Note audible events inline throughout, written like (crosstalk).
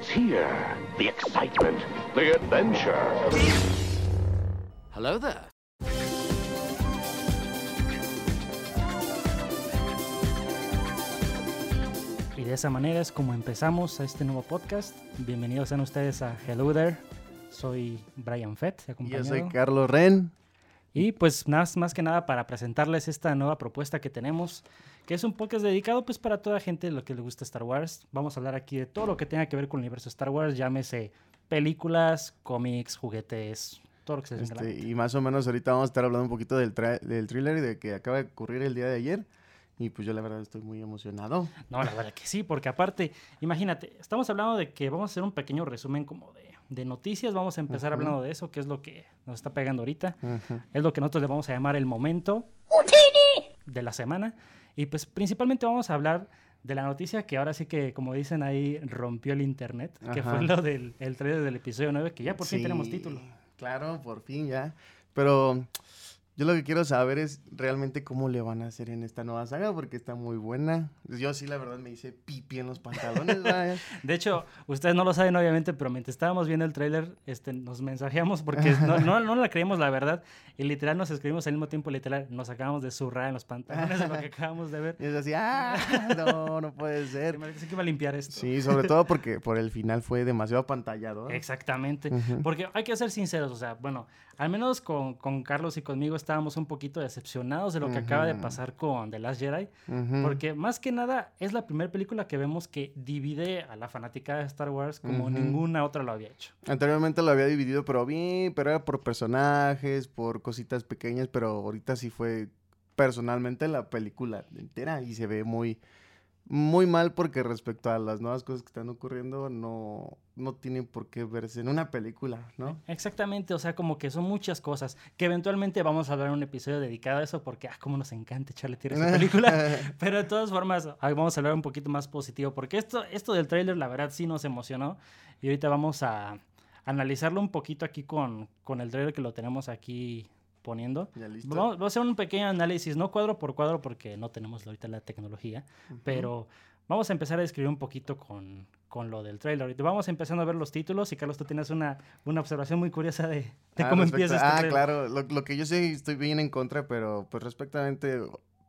It's here. The excitement, the adventure. Hello there. Y de esa manera es como empezamos a este nuevo podcast. Bienvenidos sean ustedes a Hello There. Soy Brian Fett, Yo acompañado. soy Carlos Ren. Y pues más, más que nada para presentarles esta nueva propuesta que tenemos, que es un podcast dedicado pues para toda gente lo que le gusta Star Wars. Vamos a hablar aquí de todo lo que tenga que ver con el universo Star Wars, llámese películas, cómics, juguetes, todo lo que se Este, y más o menos ahorita vamos a estar hablando un poquito del, del thriller y de que acaba de ocurrir el día de ayer. Y pues yo la verdad estoy muy emocionado. No, la verdad que sí, porque aparte, imagínate, estamos hablando de que vamos a hacer un pequeño resumen como de, de noticias, vamos a empezar hablando de eso, que es lo que nos está pegando ahorita, es lo que nosotros le vamos a llamar el momento de la semana, y pues principalmente vamos a hablar de la noticia que ahora sí que, como dicen ahí, rompió el internet, que fue lo del el trailer del episodio 9, que ya por fin tenemos título. Claro, por fin ya. Pero yo lo que quiero saber es realmente cómo le van a hacer en esta nueva saga porque está muy buena. Yo sí, la verdad, me hice pipi en los pantalones. (laughs) vaya. De hecho, ustedes no lo saben obviamente, pero mientras estábamos viendo el tráiler, este, nos mensajeamos porque (laughs) no, no, no la creímos la verdad y literal nos escribimos al mismo tiempo, literal, nos acabamos de zurrar en los pantalones de lo que (laughs) acabamos de ver. Y es así, ah, no, no puede ser. Parece que iba a limpiar esto. Sí, sobre todo porque por el final fue demasiado apantallado. Exactamente. Ujú. Porque hay que ser sinceros, o sea, bueno, al menos con, con Carlos y conmigo estábamos un poquito decepcionados de lo que acaba de pasar con The Last Jedi. Porque más que nada es la primera película que vemos que divide a la fanática de Star Wars como ninguna otra lo había hecho. Anteriormente lo había dividido, pero bien, pero era por personajes, por cositas pequeñas, pero ahorita sí fue personalmente la película entera y se ve muy, muy mal porque respecto a las nuevas cosas que están ocurriendo no, no tienen por qué verse en una película, ¿no? Exactamente, o sea, como que son muchas cosas que eventualmente vamos a hablar en un episodio dedicado a eso porque, ah, cómo nos encanta echarle tiro a esa película. (laughs) Pero de todas formas, ahí vamos a hablar un poquito más positivo porque esto, esto del tráiler, la verdad, sí nos emocionó y ahorita vamos a analizarlo un poquito aquí con, con el tráiler que lo tenemos aquí poniendo. ¿Ya listo? Vamos, vamos a hacer un pequeño análisis, no cuadro por cuadro porque no tenemos ahorita la tecnología, pero vamos a empezar a describir un poquito con, con lo del trailer. Vamos empezando a ver los títulos y Carlos, tú tienes una, una observación muy curiosa de, de Ah, cómo empieza este Ah, trailer. claro, lo, lo que yo sé estoy bien en contra, pero pues respectamente,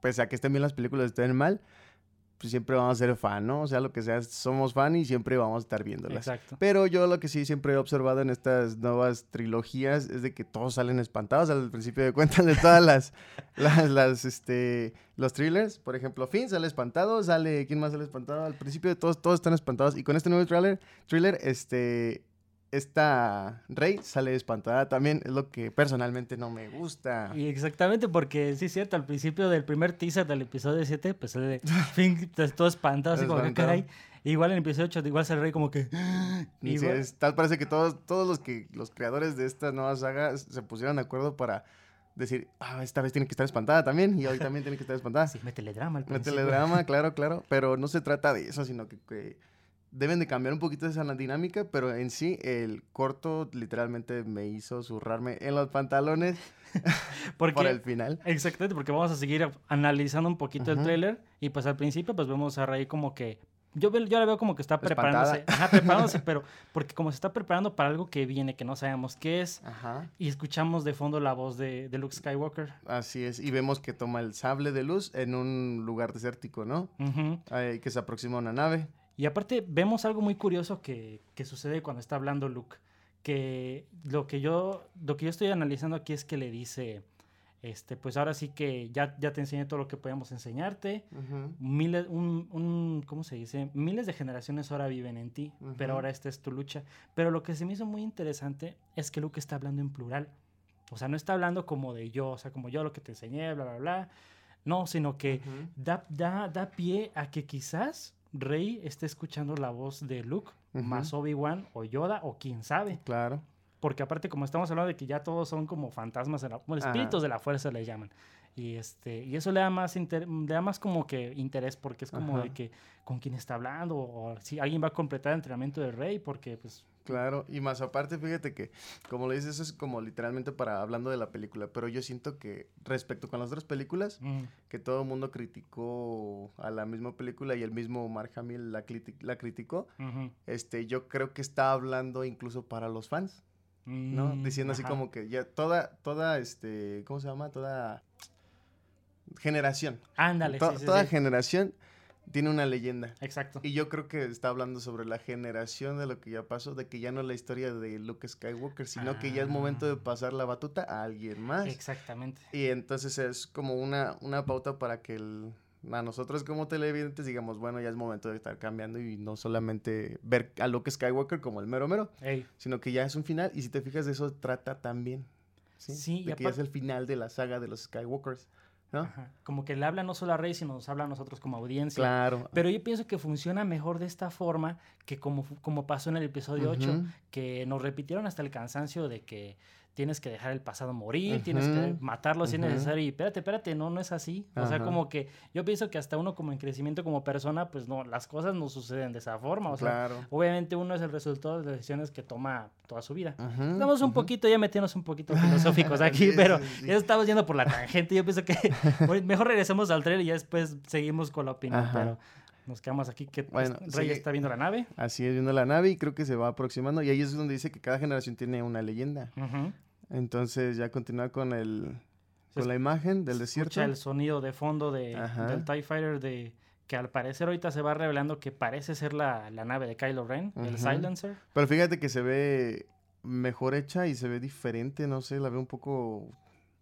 pese a que estén bien las películas, estén mal, pues siempre vamos a ser fan, ¿no? O sea, lo que sea, somos fan y siempre vamos a estar viéndolas. Exacto. Pero yo lo que sí siempre he observado en estas nuevas trilogías es de que todos salen espantados al principio de cuentas de todas las, (laughs) las, las, este, los thrillers. Por ejemplo, Finn sale espantado, sale, ¿quién más sale espantado? Al principio de todos, todos están espantados. Y con este nuevo thriller, thriller, este, esta Rey sale espantada también. Es lo que personalmente no me gusta. Y exactamente, porque sí es cierto, al principio del primer teaser del episodio 7, pues sale (laughs) Finn pues, todo espantado, así como que caray. Igual en el episodio 8, igual sale Rey como que... (gasps) Sí, igual- es- tal parece que todos, todos los que los creadores de esta nueva saga se pusieron de acuerdo para decir, ah, esta vez tiene que estar espantada también, y hoy también tiene que estar espantada. (laughs) Sí, métele drama al El principio. teledrama, (laughs) claro, claro, pero no se trata de eso, sino que, que deben de cambiar un poquito esa dinámica, pero en sí el corto literalmente me hizo zurrarme en los pantalones (laughs) (laughs) Porque, por el final. Exactamente, porque vamos a seguir analizando un poquito el tráiler y pues al principio pues vemos a Rey como que yo, yo la veo como que está preparándose, ajá, preparándose, (laughs) pero porque como se está preparando para algo que viene, que no sabemos qué es, Ajá, y escuchamos de fondo la voz de, de Luke Skywalker. así es, y vemos que toma el sable de luz en un lugar desértico, ¿no? Ujú. Ay, que se aproxima a una nave. Y aparte vemos algo muy curioso que, que sucede cuando está hablando Luke, que lo que yo lo que yo estoy analizando aquí es que le dice este pues ahora sí que ya, ya te enseñé todo lo que podemos enseñarte. Miles, un, un- ¿cómo se dice? Miles de generaciones ahora viven en ti, pero ahora esta es tu lucha. Pero lo que se me hizo muy interesante es que Luke está hablando en plural. O sea, no está hablando como de yo, o sea, como yo lo que te enseñé, bla, bla, bla. No, sino que da, da, da pie a que quizás Rey esté escuchando la voz de Luke, más Obi-Wan o Yoda, o quién sabe. Claro. Porque aparte, como estamos hablando de que ya todos son como fantasmas, de la- Ajá. espíritus de la fuerza le llaman. Y este, y eso le da más inter- le da más como que interés, porque es como Ajá. de que con quién está hablando, o si alguien va a completar el entrenamiento del rey, porque pues Claro, y más aparte, fíjate que, como lo dices, eso es como literalmente para hablando de la película, pero yo siento que respecto con las otras películas, mm, que todo el mundo criticó a la misma película y el mismo Mark Hamill la, criti- la criticó, este, yo creo que está hablando incluso para los fans, ¿no? mm, Diciendo así como que ya toda, toda, este, ¿cómo se llama? Toda generación, Ándale, to- sí, sí, toda sí. generación tiene una leyenda. Exacto. Y yo creo que está hablando sobre la generación de lo que ya pasó, de que ya no es la historia de Luke Skywalker, sino que ya es momento de Ah. pasar la batuta a alguien más. Exactamente. Y entonces es como una, una pauta para que el- a nosotros como televidentes digamos, bueno, ya es momento de estar cambiando y no solamente ver a Luke Skywalker como el mero mero, Ey, sino que ya es un final y si te fijas de eso trata también. Sí, Sí, y de que ya es el final de la saga de los Skywalkers, ¿no? ajá. Como que le habla no solo a Rey, sino nos habla a nosotros como audiencia. Claro. Pero yo pienso que funciona mejor de esta forma que como, como pasó en el episodio 8, Ujú. que nos repitieron hasta el cansancio de que tienes que dejar el pasado morir, tienes que matarlo si es necesario y espérate, espérate, no, no es así. O sea, como que yo pienso que hasta uno como en crecimiento como persona, pues no, las cosas no suceden de esa forma. O sea, obviamente uno es el resultado de las decisiones que toma toda su vida. Estamos un poquito ya metiéndonos un poquito (laughs) filosóficos aquí, Sí, pero sí, sí. ya estamos yendo por la tangente. Yo pienso que (laughs) mejor regresemos al trailer y ya después seguimos con la opinión. Pero nos quedamos aquí que pues, Bueno, Rey sigue. está viendo la nave. Así es, viendo la nave y creo que se va aproximando. Y ahí es donde dice que cada generación tiene una leyenda. Ujú. Entonces ya continúa con el Se con la imagen del Se desierto. Escucha el sonido de fondo de, Ajá. del TIE Fighter de que al parecer ahorita se va revelando que parece ser la, la nave de Kylo Ren, el Ujú. Silencer. Pero fíjate que se ve mejor hecha y se ve diferente, no sé, la veo un poco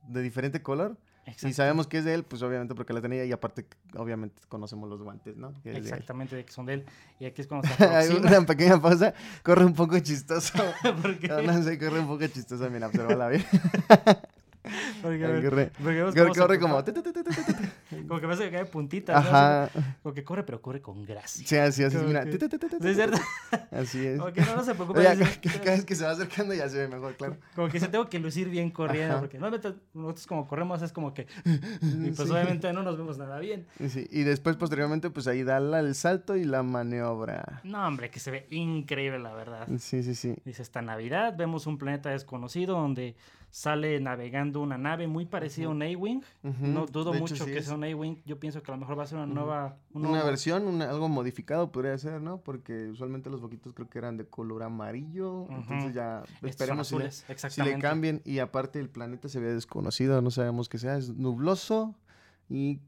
de diferente color. Y Exacto- sabemos que es de él, pues obviamente porque la tenía y aparte obviamente conocemos los guantes, ¿no? Que. Exactamente, de que son de él. Y aquí es cuando (laughs) se Hay una pequeña pausa, corre un poco chistoso. (laughs) porque, No, no sé, corre un poco chistoso, mira, observala bien. (laughs) porque, ver, Corre, porque vemos corre, cómo se corre como... Como que parece que cae puntitas. ¿no? Ajá. Como que corre, pero corre con gracia. Sí, así, así, Como mira. que- tu, tu, tu, tu, tu, ¿Sí es cierto? Así es. Como que no, no se preocupe. Oye, dice- ca- cada vez que se va acercando ya se ve mejor, claro. Como que se tengo que lucir bien corriendo, Ajá. porque nosotros como corremos es como que... Y pues Sí. obviamente no nos vemos nada bien. Sí, y después, posteriormente, pues ahí da la- el salto y la maniobra. No, hombre, que se ve increíble, la verdad. Sí, sí, sí. Dice, esta Navidad vemos un planeta desconocido donde sale navegando una nave muy parecida a un A-Wing. No dudo de hecho, mucho sí que es sea un A-Wing. Yo pienso que a lo mejor va a ser una nueva... un Una versión, una- algo modificado podría ser, ¿no? Porque usualmente los boquitos creo que eran de color amarillo. Entonces ya esperemos si le, si le cambien. Y aparte el planeta se ve desconocido, no sabemos qué sea. Es nubloso y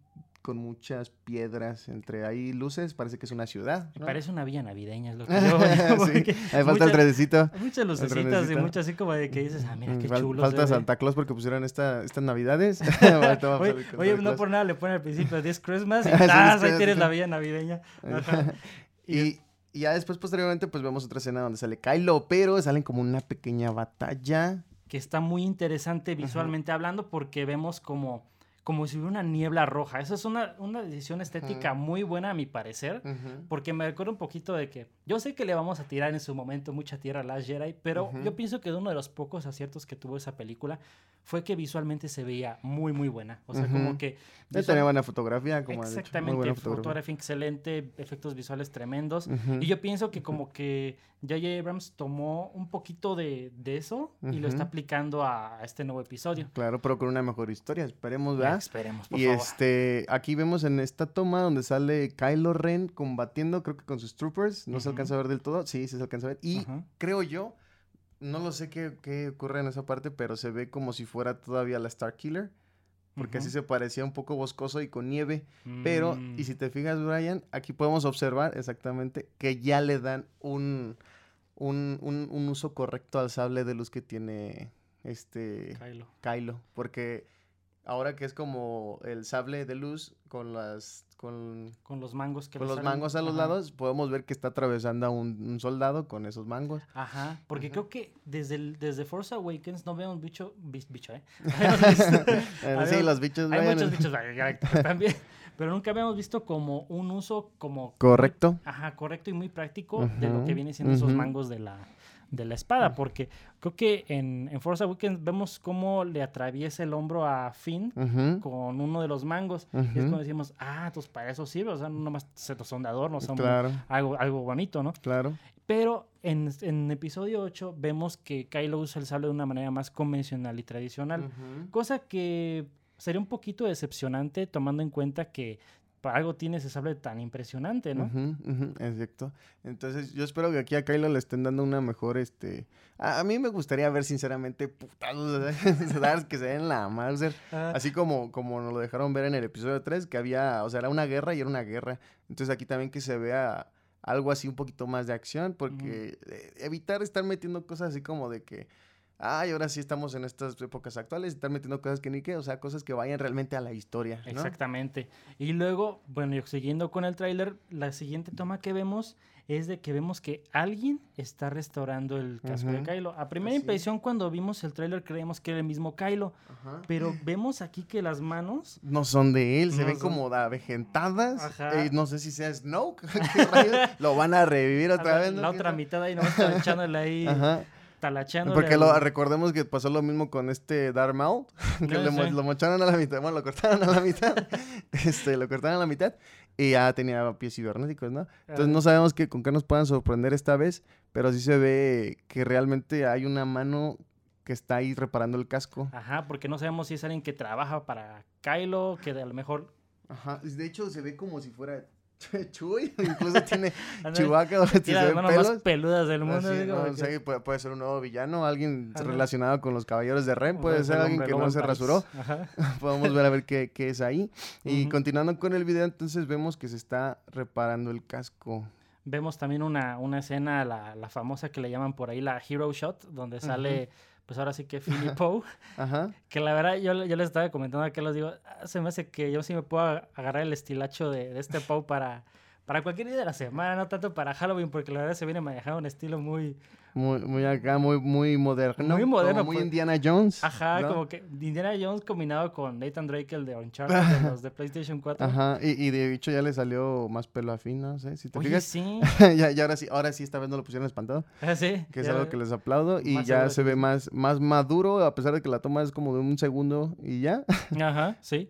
con muchas piedras entre ahí luces. Parece que es una ciudad. Me ¿no? parece una villa navideña, es lo que (laughs) yo veo, sí, ahí falta el muchas- trenecito. Muchas lucecitas y muchas así como de que dices, ah, mira Mm, qué fal- chulo. falta se ve". Santa Claus porque pusieron esta, estas navidades. (laughs) (laughs) Oye, oye, no por nada le ponen al principio This Christmas y Ah, sí, ¡tas! ahí tienes la villa navideña. Ajá. y, y ya después, posteriormente, pues vemos otra escena donde sale Kylo, pero salen como una pequeña batalla. que está muy interesante visualmente hablando porque vemos como, como si hubiera una niebla roja. Esa es una, una decisión estética muy buena a mi parecer. Porque me recuerda un poquito de que yo sé que le vamos a tirar en su momento mucha tierra a Last Jedi, pero yo pienso que uno de los pocos aciertos que tuvo esa película fue que visualmente se veía muy, muy buena. O sea, como que... Ya visual- tenía buena fotografía, como Exactamente, buena fotografía. fotografía excelente, efectos visuales tremendos. Y yo pienso que como que J.J. Abrams tomó un poquito de, de eso y lo está aplicando a, a este nuevo episodio. Claro, pero con una mejor historia, esperemos, Ya, ¿verdad? esperemos, por Y favor. este, aquí vemos en esta toma donde sale Kylo Ren combatiendo, creo que con sus troopers, no. Alcanza a ver del todo, sí, sí se alcanza a ver. Y Ajá. creo yo, no lo sé qué, qué ocurre en esa parte, pero se ve como si fuera todavía la Star Killer, porque así se parecía un poco boscoso y con nieve. Pero, Mm, y si te fijas, Brian, aquí podemos observar exactamente que ya le dan un, un, un- un uso correcto al sable de luz que tiene este Kylo. Kylo. Porque ahora que es como el sable de luz con las con, Con los mangos que con los salen. mangos a los Ajá. lados, podemos ver que está atravesando a un, un soldado con esos mangos. Ajá, porque creo que desde, el- desde Force Awakens no vemos bicho, bicho, ¿eh? (laughs) (laughs) Sí, los bichos, Hay muchos bichos también, (laughs) pero nunca habíamos visto como un uso como... Correcto. Ajá, correcto y muy práctico de lo que viene siendo esos mangos de la, de la espada, porque creo que en, en Force Awakens vemos cómo le atraviesa el hombro a Finn con uno de los mangos. Y es cuando decimos, ah, pues para eso sirve, o sea, no nomás se son de adorno, son Claro, algo, algo bonito, ¿no? claro. Pero en, en episodio 8 vemos que Kylo usa el sable de una manera más convencional y tradicional. Cosa que sería un poquito decepcionante tomando en cuenta que para algo tiene ese sable tan impresionante, ¿no? Ujú, ujú, exacto. Entonces, yo espero que aquí a Kylo le estén dando una mejor, este... A, a mí me gustaría ver, sinceramente, putados (laughs) que se den la Mauser. Ah, Así como, como nos lo dejaron ver en el episodio 3, que había, o sea, era una guerra y era una guerra. Entonces aquí también que se vea algo así un poquito más de acción, porque eh, evitar estar metiendo cosas así como de que, ay, ahora sí estamos en estas épocas actuales, estar metiendo cosas que ni qué, o sea, cosas que vayan realmente a la historia, ¿no? Exactamente. Y luego, bueno, siguiendo con el tráiler, la siguiente toma que vemos es de que vemos que alguien está restaurando el casco de. Kylo. A primera Así impresión, cuando vimos el tráiler, creemos que era el mismo Kylo, Ajá. pero vemos aquí que las manos No son de él, se No ven son- como da- avejentadas. Ajá. eh, no sé si sea Snoke. (laughs) Lo van a revivir otra la, vez. ¿no? la ¿Quién otra mitad ahí, está echándole ahí, Ajá. Porque lo, recordemos que pasó lo mismo con este Darth Maul, (laughs) que le lo mocharon a la mitad, bueno, lo cortaron a la mitad, (laughs) este, lo cortaron a la mitad y ya tenía pies cibernéticos, ¿no? Entonces Ah. no sabemos que, con qué nos puedan sorprender esta vez, pero sí se ve que realmente hay una mano que está ahí reparando el casco. Ajá, porque no sabemos si es alguien que trabaja para Kylo, que a lo mejor... Ajá, de hecho se ve como si fuera (laughs) Chuy, incluso tiene Chihuahua, Tiene las manos más peludas del mundo. Así, digo, no, porque- o sea, puede, puede ser un nuevo villano, alguien relacionado con los caballeros de Ren, puede ser alguien que no se rasuró. Ajá. (laughs) Podemos ver a ver qué, qué es ahí. Y continuando con el video, entonces vemos que se está reparando el casco. Vemos también una, una escena, la, la famosa que le llaman por ahí la Hero Shot, donde sale, pues ahora sí que (laughs) Philip Poe, Ajá. que la verdad yo, yo les estaba comentando que los digo, "Ah, se me hace que yo sí me puedo ag- agarrar el estilacho de, de este Poe para, para cualquier día de la semana, no tanto para Halloween, porque la verdad se viene manejando un estilo muy, Muy, muy acá, muy, muy moderno. Muy moderno, como muy pues. Indiana Jones. ajá, ¿no? como que Indiana Jones combinado con Nathan Drake, el de Uncharted, (laughs) de los de PlayStation 4. Ajá, y, y de hecho ya le salió más pelo a fin, no sé, si te Oye, fijas. sí, (laughs) ya, ya ahora sí, ahora sí esta vez no lo pusieron espantado, (laughs) ah, sí. que es ya- algo que les aplaudo. Y ya se ve más, más maduro, a pesar de que la toma es como de un segundo y ya, Ajá, sí.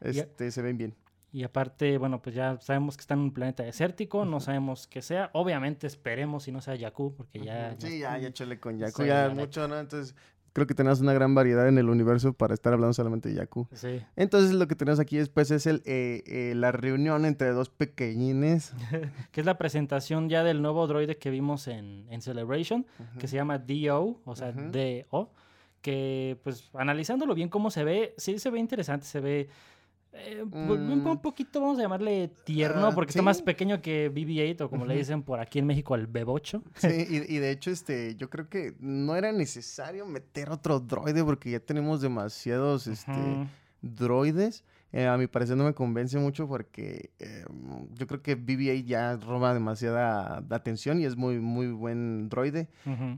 este, se ven bien. Y aparte, bueno, pues ya sabemos que está en un planeta desértico, no sabemos qué sea. Obviamente esperemos si no sea Jakku, porque ya... Sí, ya, ya chale con Yaku, Sí, ya mucho, ¿no? Entonces, creo que tenemos una gran variedad en el universo para estar hablando solamente de Yaku. Sí. Entonces, lo que tenemos aquí después es el, eh, eh, la reunión entre dos pequeñines. (laughs) que es la presentación ya del nuevo droide que vimos en, en Celebration, que se llama DO, o sea, Ujú. DO, que pues analizándolo bien cómo se ve, sí se ve interesante, se ve eh, pues, Mm. un poquito, vamos a llamarle tierno, Ah, porque está más pequeño que BB-8 o como le dicen por aquí en México el Bebocho. Sí, y, y de hecho, este, yo creo que no era necesario meter otro droide porque ya tenemos demasiados, este, droides. Eh, a mi parecer no me convence mucho porque eh, yo creo que BB-8 ya roba demasiada atención y es muy, muy buen droide.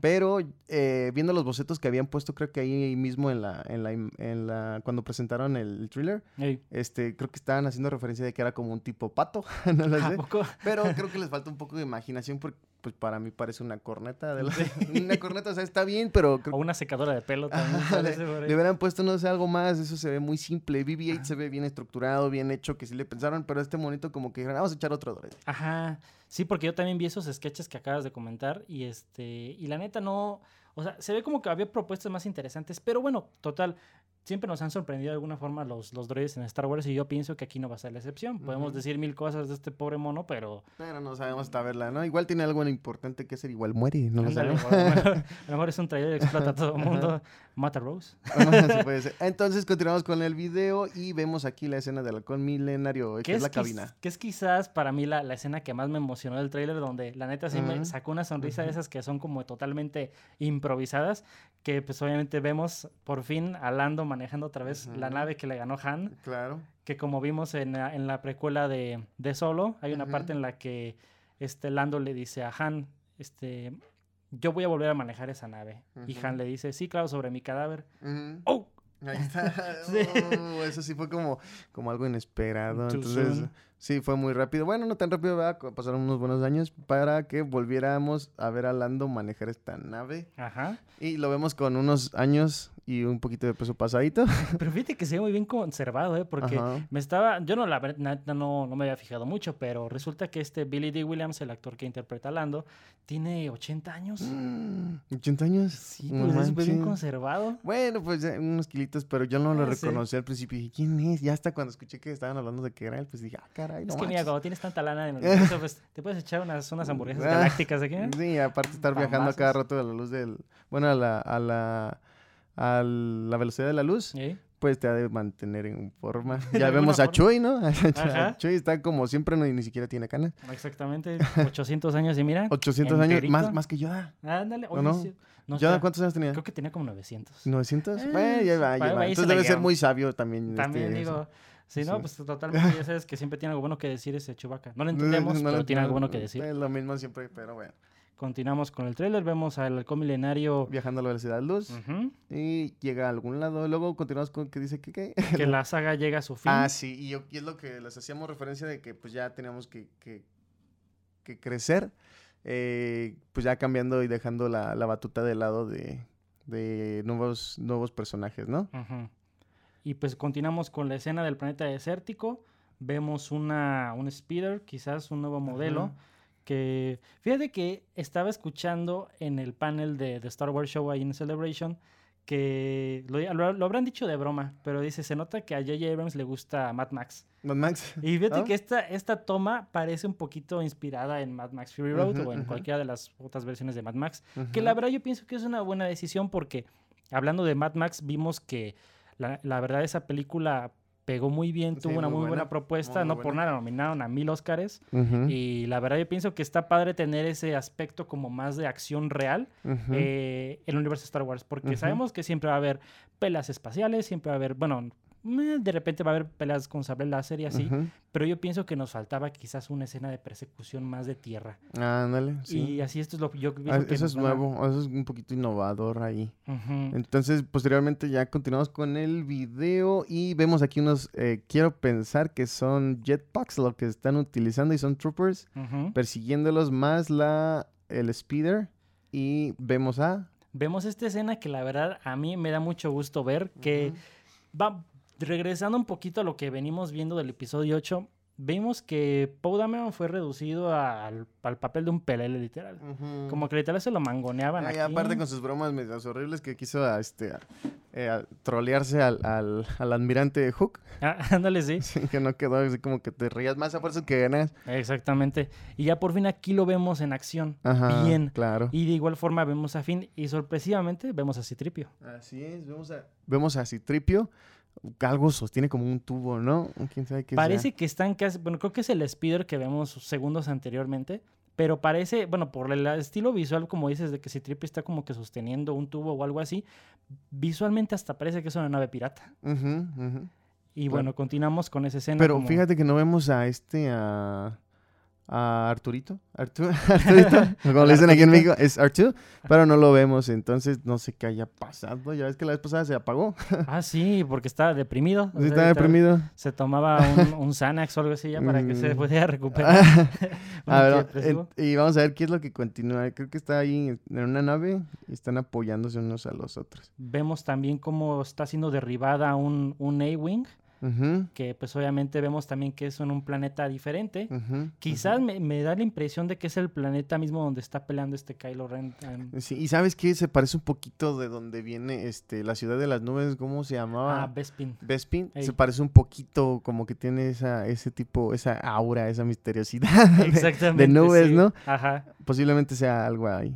Pero eh, viendo los bocetos que habían puesto, creo que ahí mismo en la, en la, en la, cuando presentaron el, thriller, este, creo que estaban haciendo referencia de que era como un tipo pato, (laughs) no. Pero (laughs) creo que les falta un poco de imaginación porque, pues, para mí parece una corneta. De la- (laughs) una corneta, o sea, está bien, pero creo O una secadora de pelo también. Ahí. le hubieran puesto, no sé, algo más. Eso se ve muy simple. BB-8 se ve bien estructurado, bien hecho, que sí le pensaron, pero este monito como que dijeron, "Ah, vamos a echar otro droide. Ajá, sí, porque yo también vi esos sketches que acabas de comentar y este, y la neta no, o sea, se ve como que había propuestas más interesantes, pero bueno, total, siempre nos han sorprendido de alguna forma los, los droides en Star Wars y yo pienso que aquí no va a ser la excepción. Podemos decir mil cosas de este pobre mono, pero Pero no sabemos hasta verla, ¿no? Igual tiene algo importante que hacer, igual muere, no lo sabemos. a, lo mejor, a lo mejor es un trailer que explota a todo el mundo, mata a Rose. (laughs) Sí puede ser. Entonces continuamos con el video y vemos aquí la escena del halcón milenario, que es la cabina. que es quizás para mí la, la escena que más me emocionó del tráiler, donde la neta sí me sacó una sonrisa de esas que son como totalmente improvisadas, que pues obviamente vemos por fin a Lando manejando otra vez la nave que le ganó Han, Claro. que como vimos en la, en la precuela de, de Solo, hay una parte en la que este Lando le dice a Han, este, yo voy a volver a manejar esa nave. Y. Han le dice, sí, claro, sobre mi cadáver. ¡Oh! Ahí está. (laughs) Sí. Uh, eso sí fue como, como algo inesperado. Entonces, sí, fue muy rápido. Bueno, no tan rápido, ¿verdad? Pasaron unos buenos años para que volviéramos a ver a Lando manejar esta nave. Ajá. Y lo vemos con unos años y un poquito de peso pasadito. (laughs) Pero fíjate que se ve muy bien conservado, ¿eh? Porque Ajá. me estaba, yo no la ver- neta no, no me había fijado mucho, pero resulta que este Billy D. Williams, el actor que interpreta a Lando, tiene 80 años. Mm, ¿80 años? Sí, No pues es súper bien conservado. Bueno, pues unos kilitos, pero yo no lo Ah, sí. reconocí al principio. Dije, ¿quién es? Ya hasta cuando escuché que estaban hablando de que era él, pues dije, ah, caray, no es que mira, manches". cuando tienes tanta lana en el (laughs) universo, pues te puedes echar unas, unas hamburguesas Ah, galácticas aquí. ¿eh? Sí, aparte estar viajando a cada rato a la luz del... Bueno, a la... A la a la velocidad de la luz, pues te ha de mantener en forma. (laughs) Ya vemos a forma. Chuy, ¿no? (laughs) Ajá. Chuy está como siempre, no, y ni siquiera tiene canas. Exactamente, 800 años y mira. 800 años, más, más que Yoda. Ándale, ¿O oye, no? sí, no ¿Yoda cuántos años tenía? Creo que tenía como 900. ¿900? Eh, bueno, ya va, ya va. Entonces debe ser muy sabio también. También este, digo, sí, no, sí. pues totalmente, (laughs) ya sabes que siempre tiene algo bueno que decir ese Chubaca. No lo entendemos, No pero tiene algo bueno que decir. Es lo mismo siempre, pero bueno. Continuamos con el tráiler, vemos al halcón milenario Viajando a la velocidad de luz y llega a algún lado. Luego continuamos con que dice que qué. que (laughs) la saga llega a su fin. Ah, sí, y, yo- y es lo que les hacíamos referencia de que pues ya teníamos que, que, que crecer, eh, pues ya cambiando y dejando la, la batuta de lado de, de nuevos, nuevos personajes, ¿no? Y pues continuamos con la escena del planeta desértico. Vemos una, un speeder, quizás un nuevo modelo. Que fíjate que estaba escuchando en el panel de, de Star Wars Show ahí en Celebration que lo, lo- lo habrán dicho de broma, pero dice, se nota que a J.J. Abrams le gusta Mad Max. Mad Max. Y fíjate ¿Ah? que esta, esta toma parece un poquito inspirada en Mad Max Fury Road o en cualquiera de las otras versiones de Mad Max. Que la verdad yo pienso que es una buena decisión porque hablando de Mad Max vimos que la, la verdad esa película pegó muy bien, Sí, tuvo una muy muy buena, buena, propuesta, muy no por nada nominaron a mil Oscars Ujú, y la verdad yo pienso que está padre tener ese aspecto como más de acción real eh, en el universo de Star Wars porque sabemos que siempre va a haber peleas espaciales, siempre va a haber, bueno, de repente va a haber peleas con sable láser y así, pero yo pienso que nos faltaba quizás una escena de persecución más de tierra. Ándale, sí. Y así esto es lo que yo Ah, que eso es a- nuevo, eso es un poquito innovador ahí. Entonces, posteriormente ya continuamos con el video y vemos aquí unos, eh, quiero pensar que son jetpacks lo que están utilizando y son troopers persiguiéndolos más la, el speeder y vemos a... Vemos esta escena que la verdad a mí me da mucho gusto ver que va regresando un poquito a lo que venimos viendo del episodio 8. Vemos que Poe Dameron fue reducido al, al papel de un pelele literal. Como que literal se lo mangoneaban aparte con sus bromas medias horribles que quiso a, este, a, eh, a trolearse al, al, al admirante Hook, Ah, (laughs) ándale, sí. sí, que no quedó así como que te rías más a fuerza que ganas. Exactamente. Y ya por fin aquí lo vemos en acción. Ajá, Bien. claro. Y de igual forma vemos a Finn y sorpresivamente vemos a Citripio. Así es, vemos a, vemos a Citripio, algo sostiene como un tubo, ¿no? ¿Quién sabe qué sea? Parece que están casi, bueno, creo que es el speeder que vemos segundos anteriormente, pero parece, bueno, por el estilo visual, como dices, de que Citripio está como que sosteniendo un tubo o algo así, visualmente hasta parece que es una nave pirata. Y bueno, continuamos con esa escena. Pero como- fíjate que no vemos a este, a, a Arturito, Artu- (laughs) Arturito, (laughs) como le dicen aquí en México, es Artu, pero no lo vemos, entonces no sé qué haya pasado, ya ves que la vez pasada se apagó, (laughs) Ah, sí, porque estaba deprimido. Sí, está deprimido. Se tomaba un, un Xanax o algo así ya para que se Mm. pudiera recuperar. A ver, en- y vamos a ver qué es lo que continúa. Creo que está ahí en en una nave y están apoyándose unos a los otros. Vemos también cómo está siendo derribada un, un A-Wing, Que pues obviamente vemos también que es en un planeta diferente. Quizás me, me da la impresión de que es el planeta mismo donde está peleando este Kylo Ren. em, Sí, y sabes qué, se parece un poquito de donde viene este la ciudad de las nubes, ¿cómo se ah, llamaba? Bespin. Bespin, Ey. se parece un poquito, como que tiene esa, ese tipo, esa aura, esa misteriosidad de- nubes, sí. ¿no? Ajá. Posiblemente sea algo ahí.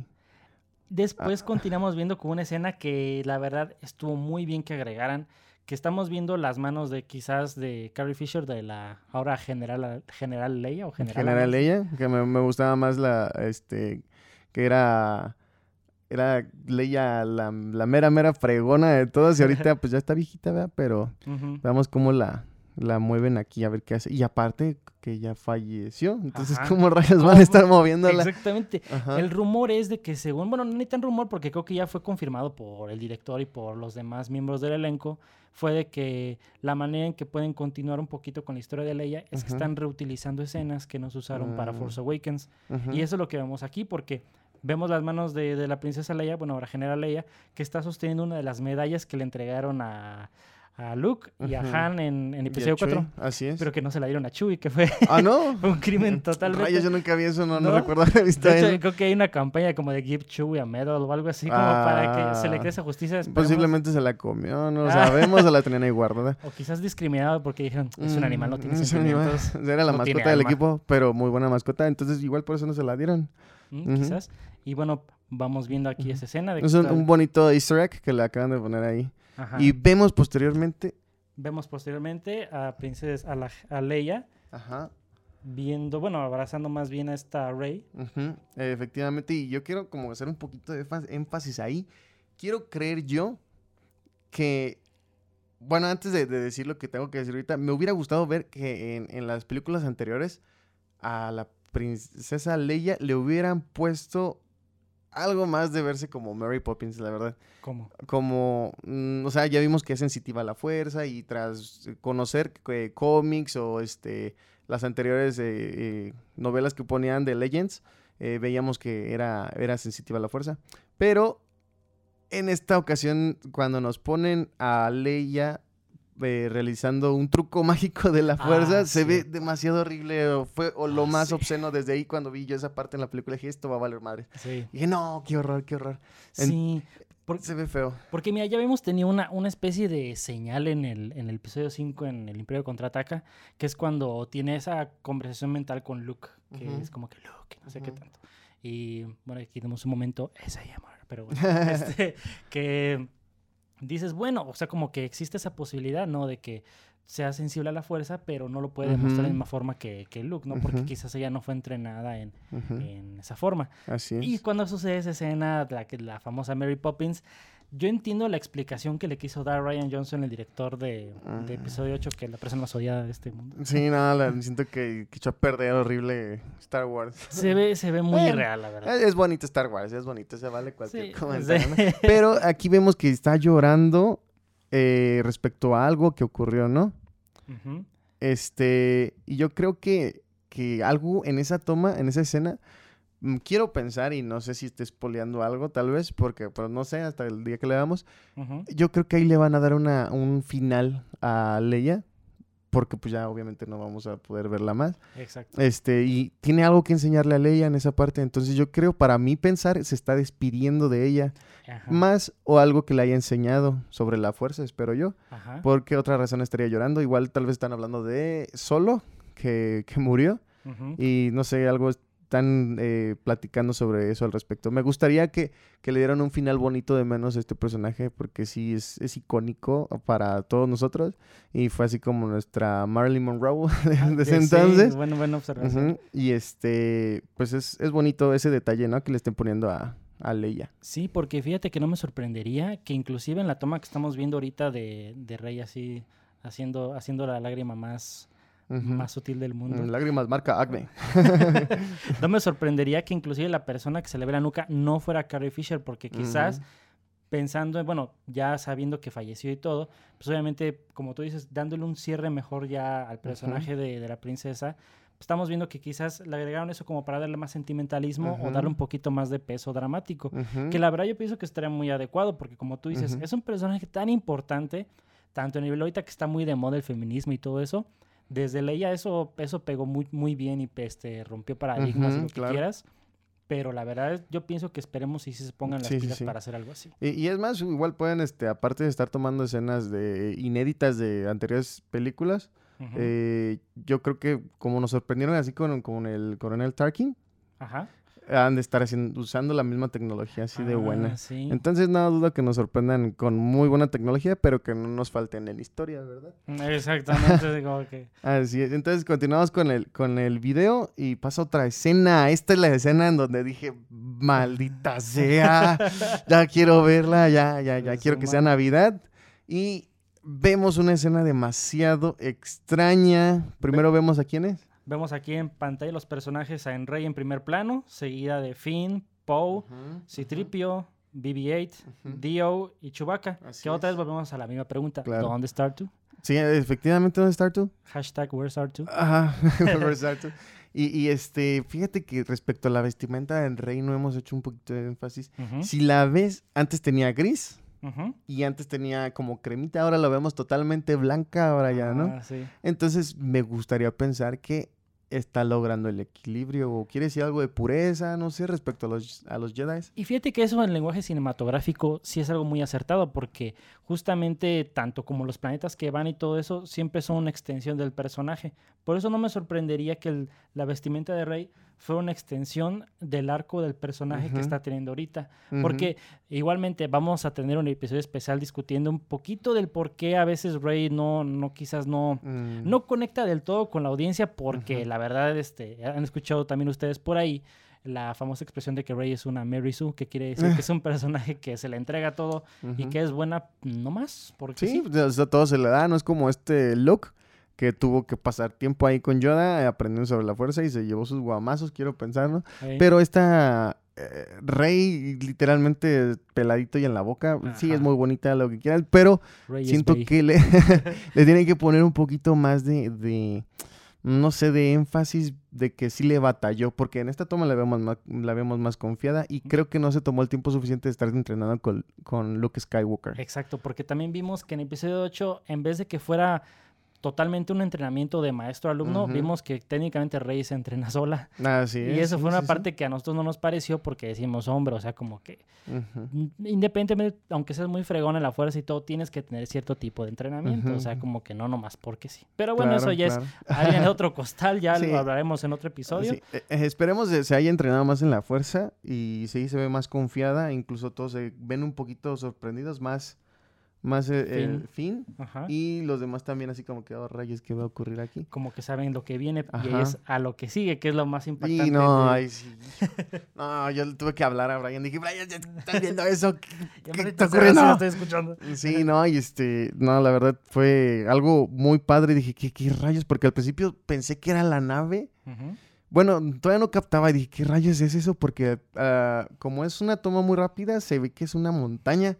Después Ah. continuamos viendo con una escena que la verdad estuvo muy bien que agregaran, que estamos viendo las manos de quizás de Carrie Fisher, de la ahora general, general Leia o general. General Leia, que me, me gustaba más la, este, que era, era Leia la, la mera, mera fregona de todas y ahorita (laughs) pues ya está viejita, ¿verdad? Pero Ujú. veamos cómo la, la mueven aquí a ver qué hace. Y aparte que ya falleció. Entonces, Ajá. ¿cómo rayos van a estar moviéndola? Exactamente. Ajá. El rumor es de que según, bueno, no ni tan rumor porque creo que ya fue confirmado por el director y por los demás miembros del elenco, fue de que la manera en que pueden continuar un poquito con la historia de Leia es que están reutilizando escenas que nos usaron para Mm. Force Awakens. Y eso es lo que vemos aquí porque vemos las manos de, de la princesa Leia, bueno, ahora General Leia, que está sosteniendo una de las medallas que le entregaron a, a Luke y a. Han en, en episodio 4, Chewie, Así es. pero que no se la dieron a Chewie, que fue Ah, no. (laughs) un crimen totalmente... Rayos, yo nunca vi eso, no, no, ¿No? recuerdo haber visto De hecho, eso. creo que hay una campaña como de Give Chewie a Medal o algo así, como para que se le Ah. cree esa justicia. esperemos. Posiblemente se la comió, no lo Ah. sabemos, o la (laughs) tenían ahí guardada. O quizás discriminado porque dijeron, es un animal, no tiene Mm, sentimientos. (laughs) Era la no mascota del alma". equipo, pero muy buena mascota. Entonces, igual por eso no se la dieron. Mm. Quizás. Y bueno, vamos viendo aquí esa escena. De Es un bonito easter egg que le acaban de poner ahí. Ajá. Y vemos posteriormente. Vemos posteriormente a Princesa, a, la, a Leia, Ajá. viendo, bueno, abrazando más bien a esta Rey. eh, efectivamente. Y yo quiero como hacer un poquito de énfa- énfasis ahí. Quiero creer yo que. Bueno, antes de, de decir lo que tengo que decir ahorita, me hubiera gustado ver que en, en las películas anteriores a la princesa Leia le hubieran puesto algo más de verse como Mary Poppins, la verdad. ¿Cómo? como, mm, o sea, ya vimos que es sensitiva a la fuerza y tras conocer eh, cómics o este las anteriores eh, eh, novelas que ponían de Legends, eh, veíamos que era, era sensitiva a la fuerza. Pero en esta ocasión, cuando nos ponen a Leia eh, realizando un truco (laughs) mágico de la fuerza, Ah, se sí. ve demasiado horrible o, fue, o lo Ah, más sí. obsceno desde ahí cuando vi yo esa parte en la película. Dije, esto va a valer madre. Sí. Y dije, no, qué horror, qué horror. En- Sí. Por- Se ve feo. Porque mira, ya habíamos tenido una, una especie de señal en el, en el episodio 5 en el Imperio Contraataca, que es cuando tiene esa conversación mental con Luke, que es como que Luke, no sé qué tanto. Y bueno, aquí tenemos un momento, ese amor, pero bueno, (laughs) este, que dices, bueno, o sea, como que existe esa posibilidad, ¿no? De que sea sensible a la fuerza, pero no lo puede demostrar de la misma forma que, que Luke, ¿no? Porque quizás ella no fue entrenada en, en esa forma. Así es. Y cuando sucede esa escena, la, que- la famosa Mary Poppins, yo entiendo la explicación que le quiso dar Ryan Johnson, el director de, de Ah. episodio 8, que es la persona más odiada de este mundo. Sí, no, la- siento que, que echó a perder horrible Star Wars. Se ve, se ve muy Bueno, irreal, la verdad. Es, bonito Star Wars, es bonito, se vale cualquier Sí, comentario. ¿no? (laughs) Pero aquí vemos que está llorando eh, respecto a algo que ocurrió, ¿no? Este, y yo creo que, que algo en esa toma, en esa escena, quiero pensar, y no sé si esté espoleando algo, tal vez, porque, pues no sé, hasta el día que le damos, Ujú. yo creo que ahí le van a dar una, un final a Leia, porque pues ya obviamente no vamos a poder verla más. Exacto. Este, y tiene algo que enseñarle a Leia en esa parte. Entonces yo creo, para mí pensar, se está despidiendo de ella. Ajá. Más o algo que le haya enseñado sobre la fuerza, espero yo. Ajá. ¿Por qué otra razón estaría llorando? Igual tal vez están hablando de Solo, que, que murió. Ujú. Y no sé, algo están eh, platicando sobre eso al respecto. Me gustaría que, que le dieran un final bonito de menos a este personaje, porque sí es, es icónico para todos nosotros. Y fue así como nuestra Marilyn Monroe (laughs) de, de ese Sí, entonces. bueno, buena observación. Y este, pues es, es bonito ese detalle, ¿no? Que le estén poniendo a, a Leia. Sí, porque fíjate que no me sorprendería que inclusive en la toma que estamos viendo ahorita de, de Rey así haciendo, haciendo la lágrima más, Más sutil del mundo. Lágrimas marca Acme. (laughs) No me sorprendería que inclusive la persona que se le ve la nuca no fuera Carrie Fisher, porque quizás Ujú. pensando, en, bueno, ya sabiendo que falleció y todo, pues obviamente, como tú dices, dándole un cierre mejor ya al personaje de, de la princesa, pues estamos viendo que quizás le agregaron eso como para darle más sentimentalismo o darle un poquito más de peso dramático. Que la verdad yo pienso que estaría muy adecuado, porque como tú dices, es un personaje tan importante, tanto a nivel ahorita que está muy de moda el feminismo y todo eso, desde Leia eso, eso pegó muy, muy bien y este, rompió paradigmas y Ujú, lo que claro. quieras. Pero la verdad, yo pienso que esperemos si se pongan las Sí, pilas sí. para hacer algo así. Y, y es más, igual pueden, este, aparte de estar tomando escenas de inéditas de anteriores películas, Ujú. eh, yo creo que como nos sorprendieron así con, con el coronel Tarkin, Ajá. Han de estar haciendo, usando la misma tecnología así de Ah, buena. Sí. Entonces, no dudo que nos sorprendan con muy buena tecnología, pero que no nos falten en historia, ¿verdad? Exactamente, (laughs) como que... Así es. Entonces, continuamos con el, con el video y pasa otra escena. Esta es la escena en donde dije, maldita (laughs) sea, ya quiero verla, ya, ya, ya Pues, quiero que sea. Navidad. Y vemos una escena demasiado extraña. Primero vemos a quién es. Vemos aquí en pantalla los personajes a Enrey en primer plano, seguida de Finn, Poe, Citripio, BB-8, Dio y Chewbacca. Así que otra es. vez volvemos a la misma pregunta. Claro. ¿Dónde está R2? Sí, efectivamente, ¿dónde está tú? Hashtag Where's R2? Ajá, (laughs) (laughs) exacto. Y, y, este, fíjate que respecto a la vestimenta del rey no hemos hecho un poquito de énfasis. Si la ves, antes tenía gris y antes tenía como cremita, ahora la vemos totalmente blanca, ahora ya, ¿no? Ah, sí. Entonces me gustaría pensar que está logrando el equilibrio o quiere decir algo de pureza, no sé, respecto a los, a los Jedi. Y fíjate que eso en lenguaje cinematográfico sí es algo muy acertado porque justamente tanto como los planetas que van y todo eso siempre son una extensión del personaje. Por eso no me sorprendería que el- la vestimenta de Rey fuera una extensión del arco del personaje que está teniendo ahorita. Porque igualmente vamos a tener un episodio especial discutiendo un poquito del por qué a veces Rey no, no quizás no, Mm, no conecta del todo con la audiencia porque Ujú. La verdad este, han escuchado también ustedes por ahí la famosa expresión de que Rey es una Mary Sue, que quiere decir que es un (laughs) personaje que se le entrega todo y que es buena no más, porque Sí, sí. o sea, todo se le da, no es como este Luke que tuvo que pasar tiempo ahí con Yoda eh, aprendiendo sobre la fuerza y se llevó sus guamazos, quiero pensar, ¿no? Pero esta eh, Rey literalmente peladito y en la boca, sí es muy bonita lo que quieras, pero Rey siento que le, (laughs) le tienen que poner un poquito más de, de, no sé, de énfasis de que sí le batalló, porque en esta toma la vemos más, la vemos más confiada y creo que no se tomó el tiempo suficiente de estar entrenando con, con Luke Skywalker. Exacto, porque también vimos que en episodio 8, en vez de que fuera totalmente un entrenamiento de maestro-alumno, vimos que técnicamente Rey se entrena (laughs) sola. Así y es, eso sí, fue una sí, sí. parte que a nosotros no nos pareció porque decimos, hombre, o sea, como que independientemente, aunque seas muy fregón en la fuerza y todo, tienes que tener cierto tipo de entrenamiento. O sea, como que no nomás porque sí. Pero bueno, eso ya claro. es (laughs) alguien de otro (laughs) costal, ya lo hablaremos en otro episodio. Sí, eh, eh, esperemos que se haya entrenado más en la fuerza y sí se ve más confiada, incluso todos se ven un poquito sorprendidos, más, más eh, el fin. Ajá. Y los demás también así como que, oh, rayos, ¿qué va a ocurrir aquí? Como que saben lo que viene y Ajá. es a lo que sigue, que es lo más impactante. Y no, de- ay, sí. No, yo tuve que hablar a Brian. Dije, Brian, ¿ya ¿estás viendo eso? ¿Qué, (laughs) Ya, qué está ocurriendo? lo estoy escuchando. Sí, no, y este, no, la verdad fue algo muy padre. Dije, ¿qué, qué rayos? Porque al principio pensé que era la nave. Bueno, todavía no captaba y dije, ¿qué rayos es eso? Porque ah, como es una toma muy rápida, se ve que es una montaña.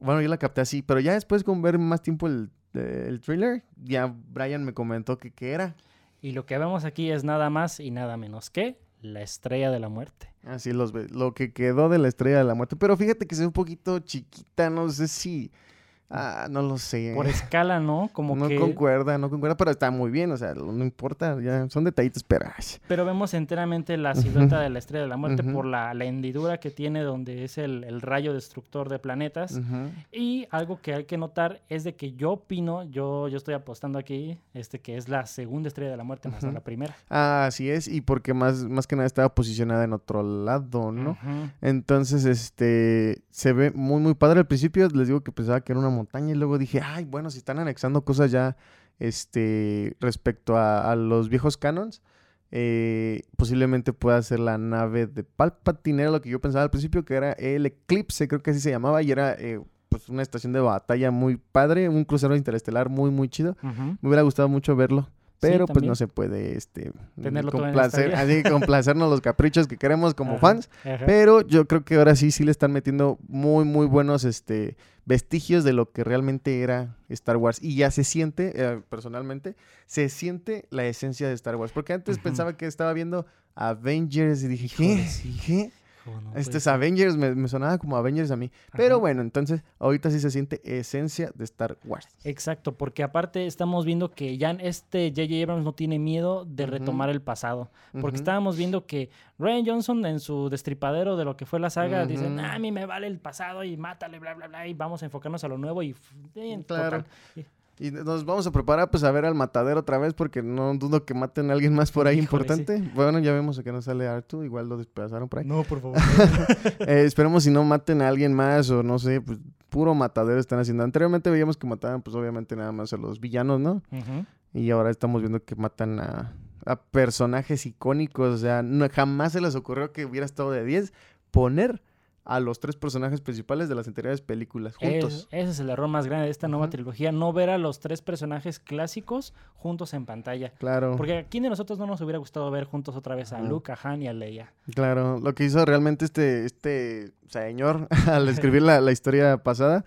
Bueno, yo la capté así, pero ya después con ver más tiempo el, eh, el trailer, ya Brian me comentó que qué era. Y lo que vemos aquí es nada más y nada menos que la estrella de la muerte. Así los lo que quedó de la estrella de la muerte. Pero fíjate que ve un poquito chiquita, no sé si... Ah, no lo sé. Por escala, ¿no? Como no que... concuerda, no concuerda, pero está muy bien, o sea, no importa, ya son detallitos, pero... Pero vemos enteramente la silueta de la estrella de la muerte por la, la hendidura que tiene donde es el, el rayo destructor de planetas. Y algo que hay que notar es de que yo opino, yo, yo estoy apostando aquí, este que es la segunda estrella de la muerte más no la primera. Ah, así es, y porque más, más que nada estaba posicionada en otro lado, ¿no? Entonces, este, se ve muy, muy padre. Al principio les digo que pensaba que era una montaña y luego dije, ay, bueno, si están anexando cosas ya, este, respecto a, a los viejos canons, eh, posiblemente pueda ser la nave de Palpatine, era lo que yo pensaba al principio, que era el Eclipse, creo que así se llamaba, y era, eh, pues, una estación de batalla muy padre, un crucero interestelar muy, muy chido. Me hubiera gustado mucho verlo. Sí, Pero pues no se puede este Tenerlo complacer, así (laughs) complacernos los caprichos que queremos como Ajá, fans. ajá. Pero yo creo que ahora sí, sí le están metiendo muy, muy buenos este, vestigios de lo que realmente era Star Wars. Y ya se siente, eh, personalmente, se siente la esencia de Star Wars. Porque antes pensaba que estaba viendo Avengers y dije, ¿qué? ¿Qué? No Este puede es. Avengers, me, me sonaba como Avengers a mí. Pero bueno, entonces ahorita sí se siente esencia de Star Wars. Exacto, porque aparte estamos viendo que ya este J.J. Abrams no tiene miedo de retomar el pasado. Porque estábamos viendo que Ryan Johnson en su destripadero de lo que fue la saga dice. "Nah, a mí me vale el pasado y mátale, bla, bla, bla, y vamos a enfocarnos a lo nuevo y... bien, Claro. total". Y- nos vamos a preparar pues a ver al matadero otra vez porque no dudo que maten a alguien más por ahí Híjole, sí. importante. Bueno, ya vemos que no sale Artu, igual lo despedazaron por ahí. No, por favor. (laughs) Eh, esperemos si no maten a alguien más o no sé, pues puro matadero están haciendo. Anteriormente veíamos que mataban pues obviamente nada más a los villanos, ¿no? Ujú. Y ahora estamos viendo que matan a, a personajes icónicos. O sea, no, jamás se les ocurrió que hubiera estado de 10 poner a los tres personajes principales de las anteriores películas juntos. Es- ese es el error más grande de esta nueva trilogía, no ver a los tres personajes clásicos juntos en pantalla. Claro, Porque a quién de nosotros no nos hubiera gustado ver juntos otra vez a. Luke, a Han y a Leia. claro. Lo que hizo realmente este, este señor (laughs) al escribir la, la historia pasada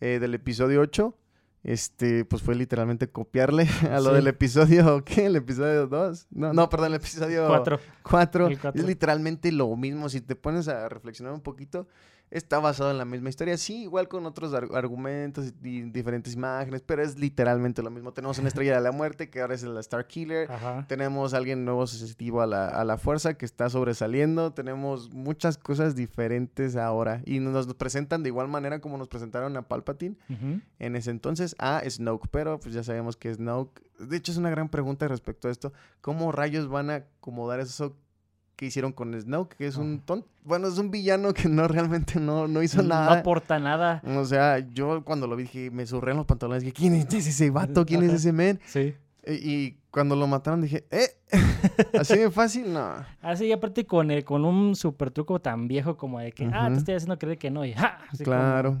eh, del episodio 8, este, pues fue literalmente copiarle (laughs) a lo Sí. del episodio, ¿qué? El episodio 2. No, no, perdón, el episodio Cuatro. 4. El cuatro. Es literalmente lo mismo. Si te pones a reflexionar un poquito, está basado en la misma historia. Sí, igual con otros ar- argumentos y diferentes imágenes, pero es literalmente lo mismo. Tenemos una estrella de la muerte que ahora es la Star Killer. Ajá. Tenemos a alguien nuevo sensitivo a la, a la fuerza que está sobresaliendo. Tenemos muchas cosas diferentes ahora. Y nos, nos presentan de igual manera como nos presentaron a Palpatine en ese entonces a Snoke. Pero pues ya sabemos que Snoke. De hecho, es una gran pregunta respecto a esto. ¿Cómo rayos van a acomodar eso que hicieron con Snoke? Que es un Ajá. tonto. Bueno, es un villano que no (laughs) realmente no, no hizo No nada. aporta nada. O sea, yo cuando lo vi dije, me surré en los pantalones. Dije, ¿quién es ese vato? ¿Quién es ese men? Sí. Y, y cuando lo mataron dije, ¿eh? (laughs) ¿Así de fácil? No. Así, y aparte con, el, con un super truco tan viejo como de que, ah, te estoy haciendo creer que no, y ¡ja! Así como Claro,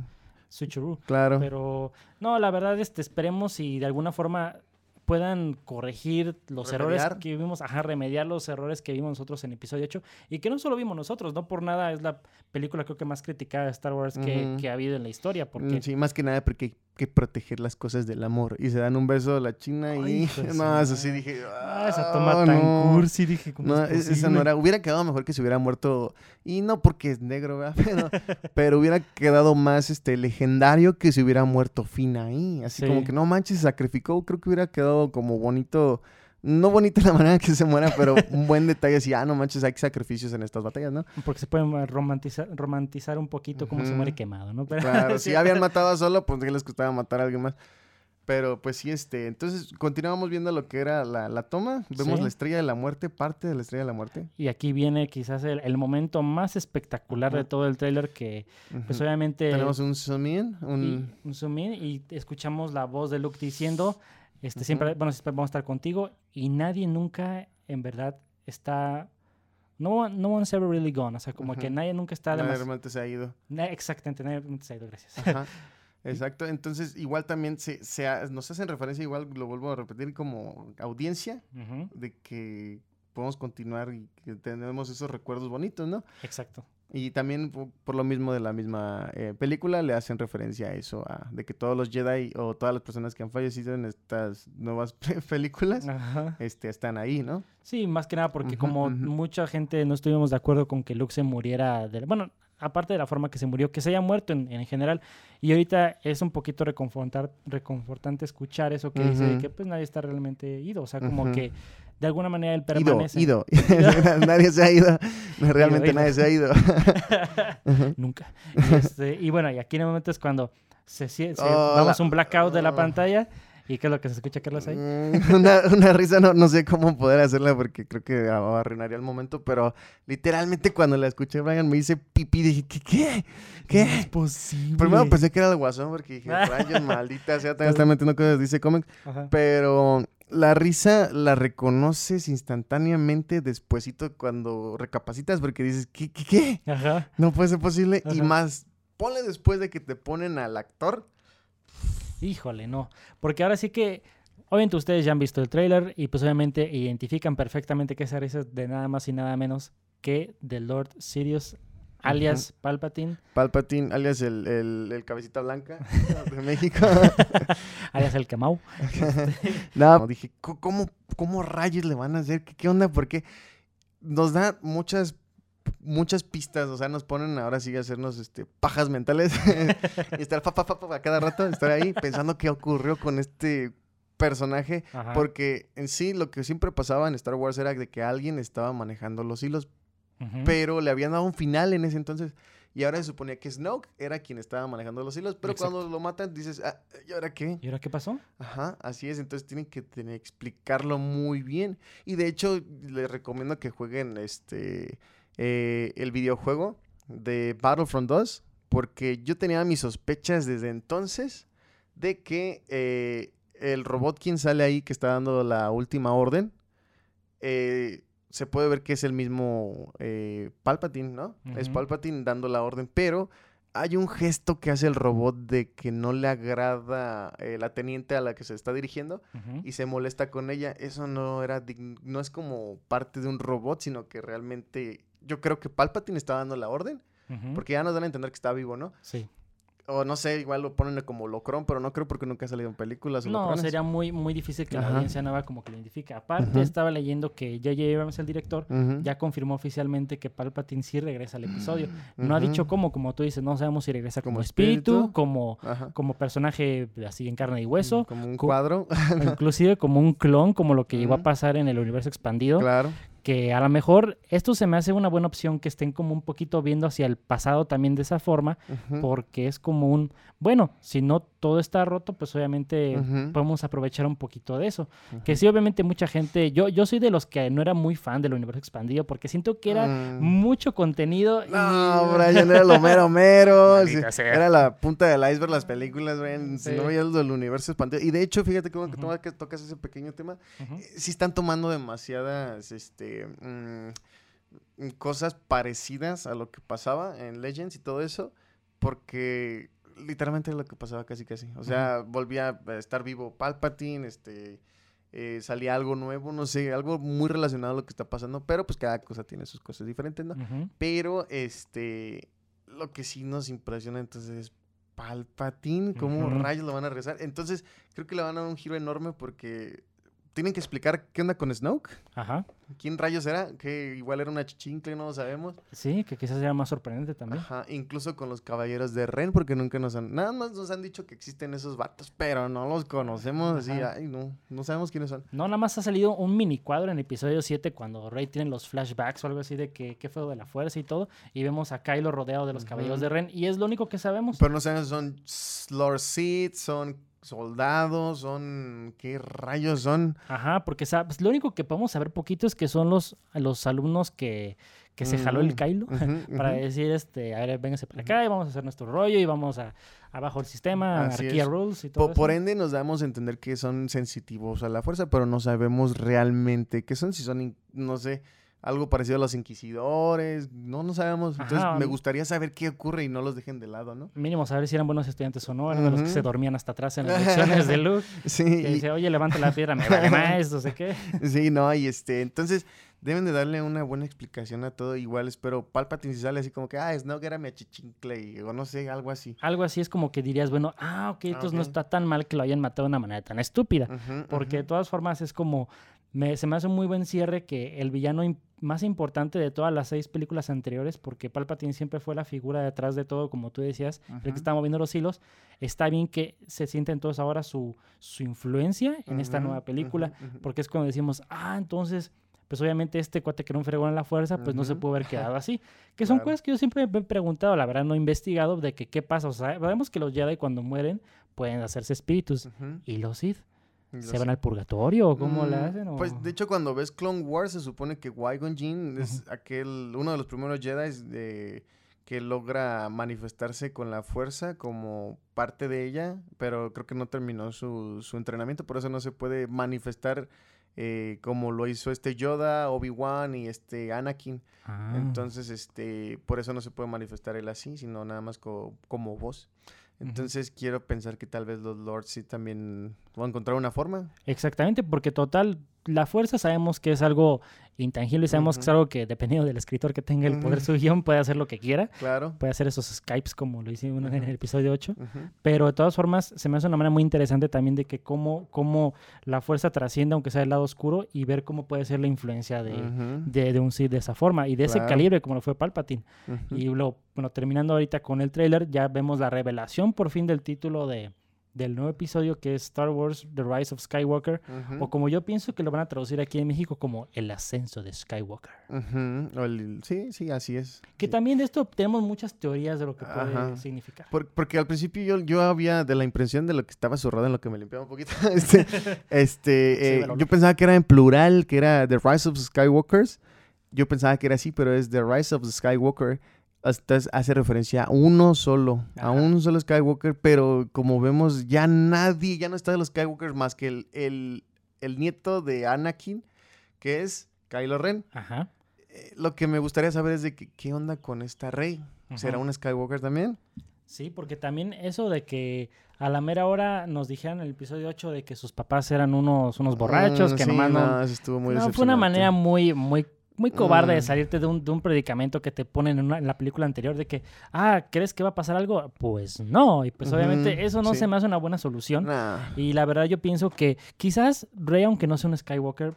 switcheroo. claro. Pero, no, la verdad, este, esperemos si de alguna forma puedan corregir los errores que vimos, ajá, remediar los errores que vimos nosotros en episodio 8 y que no solo vimos nosotros, no por nada es la película creo que más criticada de Star Wars que, ha habido en la historia, porque Mm, Sí, más que nada porque que proteger las cosas del amor. Y se dan un beso a la china Ay, y... (laughs) su no, eso sí dije... ah, esa "Ah, toma tan no". cursi, dije, ¿cómo No, es e- esa no era. Hubiera quedado mejor que se hubiera muerto. Y no porque es negro, ¿verdad? (laughs) Pero, pero hubiera quedado más este legendario que se hubiera muerto Finn ahí. Así Sí. como que no manches, sacrificó. Creo que hubiera quedado como bonito. No bonito la manera que se muera, pero un buen detalle así, ah, no manches, hay sacrificios en estas batallas, ¿no? Porque se puede romantizar, romantizar un poquito cómo se muere quemado, ¿no? Pero, Claro, (laughs) si habían matado a Solo, pues que les costaba matar a alguien más. Pero pues sí, este, entonces continuamos viendo lo que era la, la toma. Vemos Sí. la estrella de la muerte, parte de la estrella de la muerte. Y aquí viene quizás el, el momento más espectacular de todo el tráiler que, pues obviamente... Tenemos un zoom in, y- un... un zoom in y escuchamos la voz de Luke diciendo, este, siempre, bueno, siempre vamos a estar contigo y nadie nunca en verdad está... No, no one's ever really gone, o sea, como que Ujú. nadie nunca está... Nadie realmente se ha ido. na- exactamente, nadie realmente se ha ido, gracias. Ajá. (laughs) Exacto, entonces igual también se, se ha- nos hacen referencia, igual lo vuelvo a repetir, como audiencia, Ujú, de que podemos continuar y que tenemos esos recuerdos bonitos, ¿no? Exacto. Y también po- por, lo mismo de la misma eh, película le hacen referencia a eso, a, de que todos los Jedi o todas las personas que han fallecido en estas nuevas (laughs) películas Ajá. este, están ahí, ¿no? Sí, más que nada porque como mucha gente no estuvimos de acuerdo con que Luke se muriera, de, bueno, aparte de la forma que se murió, que se haya muerto en, en general. Y ahorita es un poquito reconfortar, reconfortante escuchar eso que dice de que pues nadie está realmente ido. O sea, como Ujú. que de alguna manera él Ido, permanece. ido. (laughs) (laughs) nadie se ha ido. Realmente ido. nadie se ha ido. (laughs) Nunca. Y, este, y bueno, y aquí en el momento es cuando se, se- Oh, vamos la- un blackout de la oh. ¿Y qué es lo que se escucha, Carlos, ahí? Mm, (laughs) una, una risa, no, no sé cómo poder hacerla porque creo que arruinaría el momento, pero literalmente cuando la escuché, Brian me hice pipí, dije, ¿qué? ¿Qué? ¿Qué? No es posible. Primero pensé que era el guasón porque dije, (laughs) rayos, maldita sea, también está metiendo cosas, dice cómics, pero la risa la reconoces instantáneamente despuesito cuando recapacitas porque dices, ¿qué? ¿Qué? qué? Ajá. No puede ser posible. Y más, ponle después de que te ponen al actor. Híjole, no. Porque ahora sí que, obviamente ustedes ya han visto el tráiler y pues obviamente identifican perfectamente que esa risa es de nada más y nada menos que de Lord Sirius, alias Palpatine, Palpatine, alias el, el, el cabecita blanca (laughs) de México. (laughs) alias el Kamau. (laughs) no, dije, "¿Cómo- ¿cómo, ¿cómo rayos le van a hacer? ¿Qué, qué onda? Porque nos da muchas muchas pistas, o sea, nos ponen ahora sí a hacernos este, pajas mentales (laughs) y estar pa, pa, pa, cada rato, estar ahí pensando qué ocurrió con este personaje, Ajá. porque en sí lo que siempre pasaba en Star Wars era de que alguien estaba manejando los hilos, pero le habían dado un final en ese entonces. Y ahora se suponía que Snoke era quien estaba manejando los hilos, pero Exacto. cuando lo matan dices, ah, ¿y ahora qué? ¿Y ahora qué pasó? Ajá, así es, entonces tienen que tener, explicarlo muy bien. Y de hecho, les recomiendo que jueguen este eh, el videojuego de Battlefront 2, porque yo tenía mis sospechas desde entonces de que eh, el robot quien sale ahí, que está dando la última orden, eh, se puede ver que es el mismo eh, Palpatine, ¿no? Es. Palpatine dando la orden, pero hay un gesto que hace el robot de que no le agrada eh, la teniente a la que se está dirigiendo y se molesta con ella. Eso no era no es como parte de un robot, sino que realmente yo creo que Palpatine está dando la orden, porque ya nos dan a entender que está vivo, ¿no? Sí. O no sé, igual lo ponen como Locron, pero no creo porque nunca ha salido en películas. No, Locrones. sería muy, muy difícil que la audiencia nueva como que lo identifique. Aparte, estaba leyendo que J.J. Abrams, el director, ya confirmó oficialmente que Palpatine sí regresa al episodio. No ha dicho cómo, como tú dices, no sabemos si regresa como, Como espíritu, espíritu. como, Ajá. como personaje así en carne y hueso, Como un cuadro. o inclusive como un clon, como lo que llegó a pasar en el universo expandido. claro. Que a lo mejor esto se me hace una buena opción que estén como un poquito viendo hacia el pasado también de esa forma, porque es como un, bueno, si no todo está roto, pues obviamente podemos aprovechar un poquito de eso. Que sí, obviamente mucha gente, yo, yo soy de los que no era muy fan del universo expandido porque siento que era Mm. mucho contenido. y- No, Brian era lo mero mero. (laughs) Sí. Era la punta del iceberg las películas, Brian. Si no veías lo del universo expandido. Y de hecho, fíjate que, que tocas ese pequeño tema. Ujú. eh, Sí están tomando demasiadas este, mm, mm, cosas parecidas a lo que pasaba en Legends y todo eso. Porque literalmente era lo que pasaba casi casi. O sea, volvía a estar vivo Palpatine, este... eh, salía algo nuevo, no sé, algo muy relacionado a lo que está pasando, pero pues cada cosa tiene sus cosas diferentes, ¿no? Pero, este, lo que sí nos impresiona entonces es Palpatine, cómo Ujú. rayos lo van a rezar. Entonces, creo que le van a dar un giro enorme porque tienen que explicar qué onda con Snoke. Ajá. ¿Quién rayos era? Que igual era una chichincle, no lo sabemos. Sí, que quizás sea más sorprendente también. Ajá, incluso con los caballeros de Ren, porque nunca nos han, nada más nos han dicho que existen esos vatos, pero no los conocemos, así, ay, no, no sabemos quiénes son. No, nada más ha salido un mini cuadro en episodio 7 cuando Rey tiene los flashbacks o algo así de que, qué fue de la fuerza y todo. Y vemos a Kylo rodeado de los caballeros de Ren. Y es lo único que sabemos. Pero no sabemos si son Lord Sith, son soldados, son, ¿qué rayos son? Ajá, porque sabes, lo único que podemos saber poquito es que son los, los alumnos que, que se jaló el Mm, Kylo. (laughs) para decir, este, a ver, véngase para acá y vamos a hacer nuestro rollo y vamos a abajo el sistema, Así anarquía es. rules y todo Po- Por, eso. ende nos damos a entender que son sensitivos a la fuerza, pero no sabemos realmente qué son, si son, no sé, algo parecido a los inquisidores, no, no sabemos. Entonces Ajá. me gustaría saber qué ocurre y no los dejen de lado, ¿no? Mínimo saber si eran buenos estudiantes o no, eran de los que se dormían hasta atrás en las lecciones de Luke. (laughs) Sí, Que y- dice, oye, levanta la piedra, me vale más, no sé qué. (laughs) sí, no, y este, entonces deben de darle una buena explicación a todo. Igual espero Palpatine si sale así como que, ah, Snoke era mi achichincle, y- o no sé, algo así. Algo así es como que dirías, bueno, ah, ok, entonces no está tan mal que lo hayan matado de una manera tan estúpida. Porque de todas formas es como, me, se me hace un muy buen cierre que el villano más importante de todas las seis películas anteriores, porque Palpatine siempre fue la figura detrás de todo, como tú decías, el que está moviendo los hilos, está bien que se sienta entonces ahora su, su influencia en esta nueva película, porque es cuando decimos, ah, entonces, pues obviamente este cuate que era un fregón en la fuerza, pues no se pudo haber quedado así. (laughs) Que son Claro. cosas que yo siempre me he preguntado, la verdad no he investigado de que qué pasa. O sea, sabemos que los Jedi cuando mueren pueden hacerse espíritus. ¿Y los Sith? ¿Se van al purgatorio o cómo Mm, hacen? o- Pues de hecho cuando ves Clone Wars se supone que Qui-Gon Jinn es aquel uno de los primeros Jedi de que logra manifestarse con la fuerza como parte de ella, pero creo que no terminó su, su entrenamiento, por eso no se puede manifestar eh, como lo hizo este Yoda, Obi-Wan y este Anakin. Ah. Entonces, este, por eso no se puede manifestar él así, sino nada más co- como voz. Entonces quiero pensar que tal vez los Lords sí también van a encontrar una forma. Exactamente, porque total, la fuerza sabemos que es algo intangible y sabemos que es algo que dependiendo del escritor que tenga el poder Ujú. su guion puede hacer lo que quiera. Claro. Puede hacer esos Skypes como lo hicimos en el episodio 8. Ujú. Pero de todas formas, se me hace una manera muy interesante también de que cómo, cómo la fuerza trasciende, aunque sea el lado oscuro, y ver cómo puede ser la influencia de, de, de un Sith de esa forma y de ese calibre como lo fue Palpatine. Y lo, bueno, terminando ahorita con el tráiler, ya vemos la revelación por fin del título de, del nuevo episodio que es Star Wars The Rise of Skywalker, o como yo pienso que lo van a traducir aquí en México como El ascenso de Skywalker. El- Sí, sí, así es. Que Sí. también de esto tenemos muchas teorías de lo que puede Ajá. significar. Por- porque al principio yo, yo había de la impresión de lo que estaba zurrado en lo que me limpiaba un poquito. (laughs) este, (laughs) este, eh, yo pensaba que era en plural, que era The Rise of Skywalkers. Yo pensaba que era así, pero es The Rise of Skywalker. Entonces hace referencia a uno solo, a un solo Skywalker, pero como vemos, ya nadie, ya no está de los Skywalkers más que el, el, el nieto de Anakin, que es Kylo Ren. Ajá. Eh, lo que me gustaría saber es de que- qué onda con esta Rey. ¿Será un Skywalker también? Sí, porque también eso de que a la mera hora nos dijeron en el episodio 8 de que sus papás eran unos, unos borrachos, Mm, que sí, nomás no... no, eso estuvo muy No, fue una manera muy, muy, muy cobarde de Mm. salirte de un, de un predicamento que te ponen en, una- en la película anterior de que, ah, ¿crees que va a pasar algo? Pues no, y pues obviamente eso no sí. se me hace una buena solución. Nah. Y la verdad yo pienso que quizás Rey, aunque no sea un Skywalker,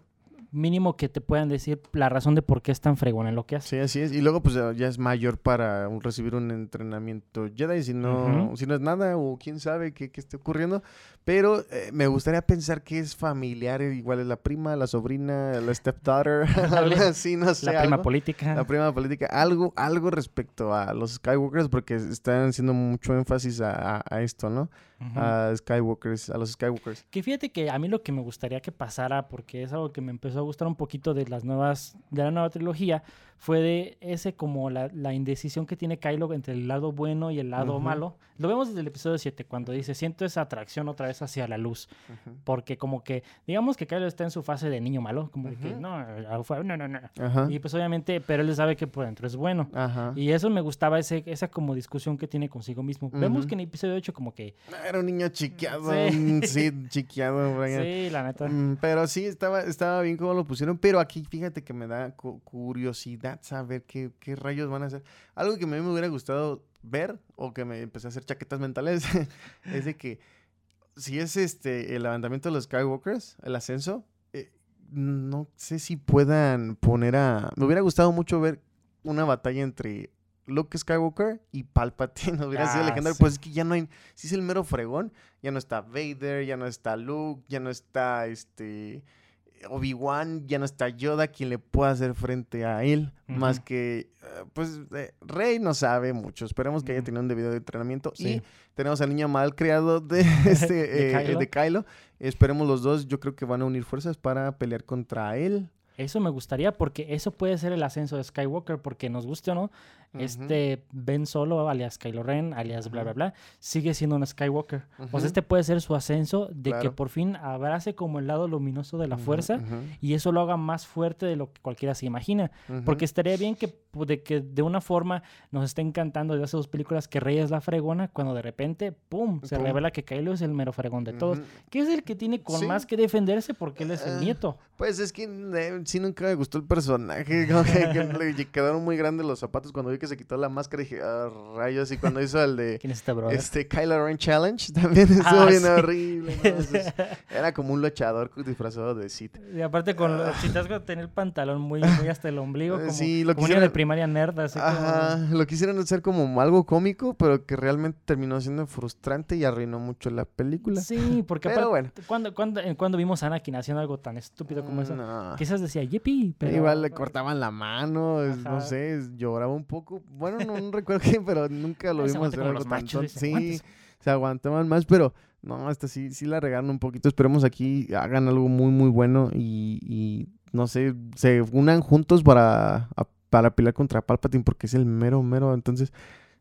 mínimo que te puedan decir la razón de por qué es tan fregón en lo que hace. Sí, así es. Y luego, pues ya es mayor para recibir un entrenamiento Jedi, si no, si no es nada, o quién sabe qué, qué esté ocurriendo. Pero eh, me gustaría pensar que es familiar, igual es la prima, la sobrina, la stepdaughter, (laughs) algo así, no sé. la prima algo. política. La prima política, algo, algo respecto a los Skywalkers, porque están haciendo mucho énfasis a, a- a esto, ¿no? A Skywalkers, a los Skywalkers. Que fíjate que a mí lo que me gustaría que pasara, porque es algo que me empezó a gustar un poquito de las nuevas, de la nueva trilogía, fue de ese como la, la indecisión que tiene Kylo entre el lado bueno y el lado Ujú. malo. Lo vemos desde el episodio 7, cuando dice, siento esa atracción otra vez hacia la luz. Porque como que, digamos que Kylo está en su fase de niño malo, como de que, no, ah, fue- no, no, no. Y pues obviamente, pero él sabe que por dentro es bueno. Y eso me gustaba, ese, esa como discusión que tiene consigo mismo. Vemos que en el episodio 8 como que, Era un niño chiqueado, Sí. Sid chiqueado, (laughs) Brian. sí, la neta. Mm, pero sí, estaba, estaba bien como lo pusieron. Pero aquí, fíjate que me da cu- curiosidad saber qué, qué rayos van a hacer. Algo que a mí me hubiera gustado ver, o que me empecé a hacer chaquetas mentales, (laughs) es de que si es este el levantamiento de los Skywalkers, el ascenso, eh, no sé si puedan poner a... Me hubiera gustado mucho ver una batalla entre Luke Skywalker y Palpatine. (laughs) Hubiera sido Ah, legendario. sí. Pues es que ya no hay... Si es el mero fregón, ya no está Vader, ya no está Luke, ya no está este... Obi-Wan, ya no está Yoda quien le pueda hacer frente a él, más que, eh, pues, eh, Rey no sabe mucho. Esperemos que haya tenido un debido de entrenamiento. Sí. Y tenemos al niño mal criado (laughs) de, este, De eh, Kylo. de Kylo. Esperemos los dos, yo creo que van a unir fuerzas para pelear contra él. Eso me gustaría porque eso puede ser el ascenso de Skywalker porque nos guste o no, este Ben Solo, alias Kylo Ren, alias bla bla bla, sigue siendo un Skywalker. O Ujú. sea, este puede ser su ascenso de que por fin abrace como el lado luminoso de la fuerza y eso lo haga más fuerte de lo que cualquiera se imagina. Porque estaría bien que pu- de, que de una forma nos esté encantando desde hace dos películas que Rey es la fregona cuando de repente, ¡pum!, se Pum. revela que Kylo es el mero fregón de todos. Que es el que tiene con Sí. más que defenderse porque él es el Ah. nieto. Pues es que eh, sí nunca me gustó el personaje. (laughs) Que le quedaron muy grandes los zapatos. Cuando vi que se quitó la máscara dije, ah, rayos. Y cuando hizo el de (laughs) ¿Quién es este brother? este Kylo Ren Challenge, (laughs) también estuvo Ah, bien sí. horrible. ¿no? (laughs) Entonces, era como un luchador disfrazado de Sith. Y aparte con los chicas tener el pantalón muy, muy hasta el ombligo, como, sí, lo como de primaria nerd, así como- lo quisieron hacer como algo cómico, pero que realmente terminó siendo frustrante y arruinó mucho la película. Sí, porque Pero aparte, bueno. cuando, cuando, eh, cuando vimos a Anakin haciendo algo tan estúpido como eso, No. quizás decía, yippee, pero... Igual le cortaban la mano, no sé, lloraba un poco. Bueno, no, no recuerdo qué, pero nunca lo vimos aguanta hacer algo los tan Sí, se aguantaban más, pero no, esta sí, sí la regaron un poquito. Esperemos aquí hagan algo muy, muy bueno y, y, no sé, se unan juntos para, a- para pelear contra Palpatine porque es el mero, mero. Entonces,